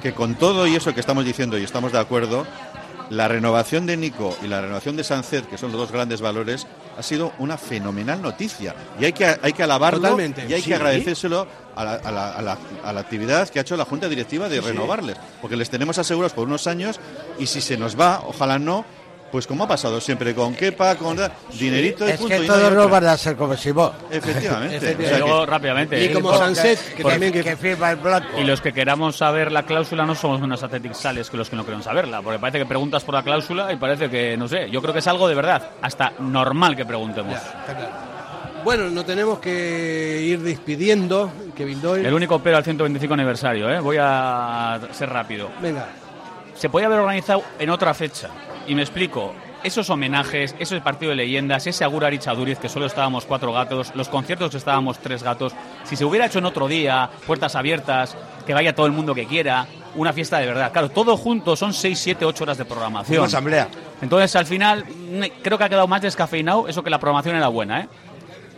que con todo y eso que estamos diciendo y estamos de acuerdo, la renovación de Nico y la renovación de Sancet, que son los dos grandes valores, ha sido una fenomenal noticia. Y hay que, hay que alabarlo Totalmente. y hay Sí. que agradecérselo a la, a la- a la- a la actividad que ha hecho la Junta Directiva de Sí. renovarles, porque les tenemos asegurados por unos años y si se nos va, ojalá no, pues como ha pasado siempre con Kepa, con dinerito y Es punto. que no hay todos no van a ser como Simón. Efectivamente. Efectivamente. O sea que- Luego, rápidamente. Y como Sanset, que también que, que firma el blanco. Y los que queramos saber la cláusula no somos unos Athletic sales que los que no queremos saberla, porque parece que preguntas por la cláusula y parece que, no sé, yo creo que es algo de verdad, hasta normal que preguntemos. Ya, está claro. Bueno, nos tenemos que ir despidiendo, Kevin Doyle. El único pero al 125 aniversario, ¿eh? voy a ser rápido. Venga, Se podía haber organizado en otra fecha, y me explico. Esos homenajes, ese partido de leyendas, ese Agura Arichaduriz, que solo estábamos cuatro gatos, los conciertos que estábamos tres gatos, si se hubiera hecho en otro día, puertas abiertas, que vaya todo el mundo que quiera, una fiesta de verdad. Claro, todo junto son seis, siete, ocho horas de programación. Una asamblea. Entonces, al final, creo que ha quedado más descafeinado eso que la programación era buena, ¿eh?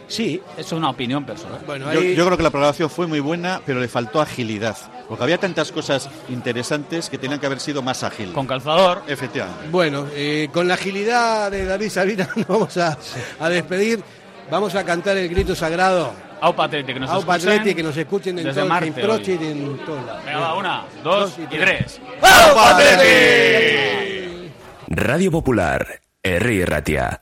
Sí. Eso es una opinión personal. bueno, Yo, ahí- yo creo que la programación fue muy buena, pero le faltó agilidad. Porque había tantas cosas interesantes que tenían que haber sido más ágil. Con calzador. Efectivamente. bueno, eh, con la agilidad de David Sabina nos vamos a, a despedir. Vamos a cantar el grito sagrado Aupa Atleti, que nos Aupa escuchen. Atleti, que nos escuchen en desde todo, Marte en Prochi hoy. y en todos lados. Venga, va, una, dos, y tres. ¡Aupa Atleti! Radio Popular, Herri Ratia.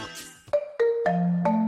Thank you.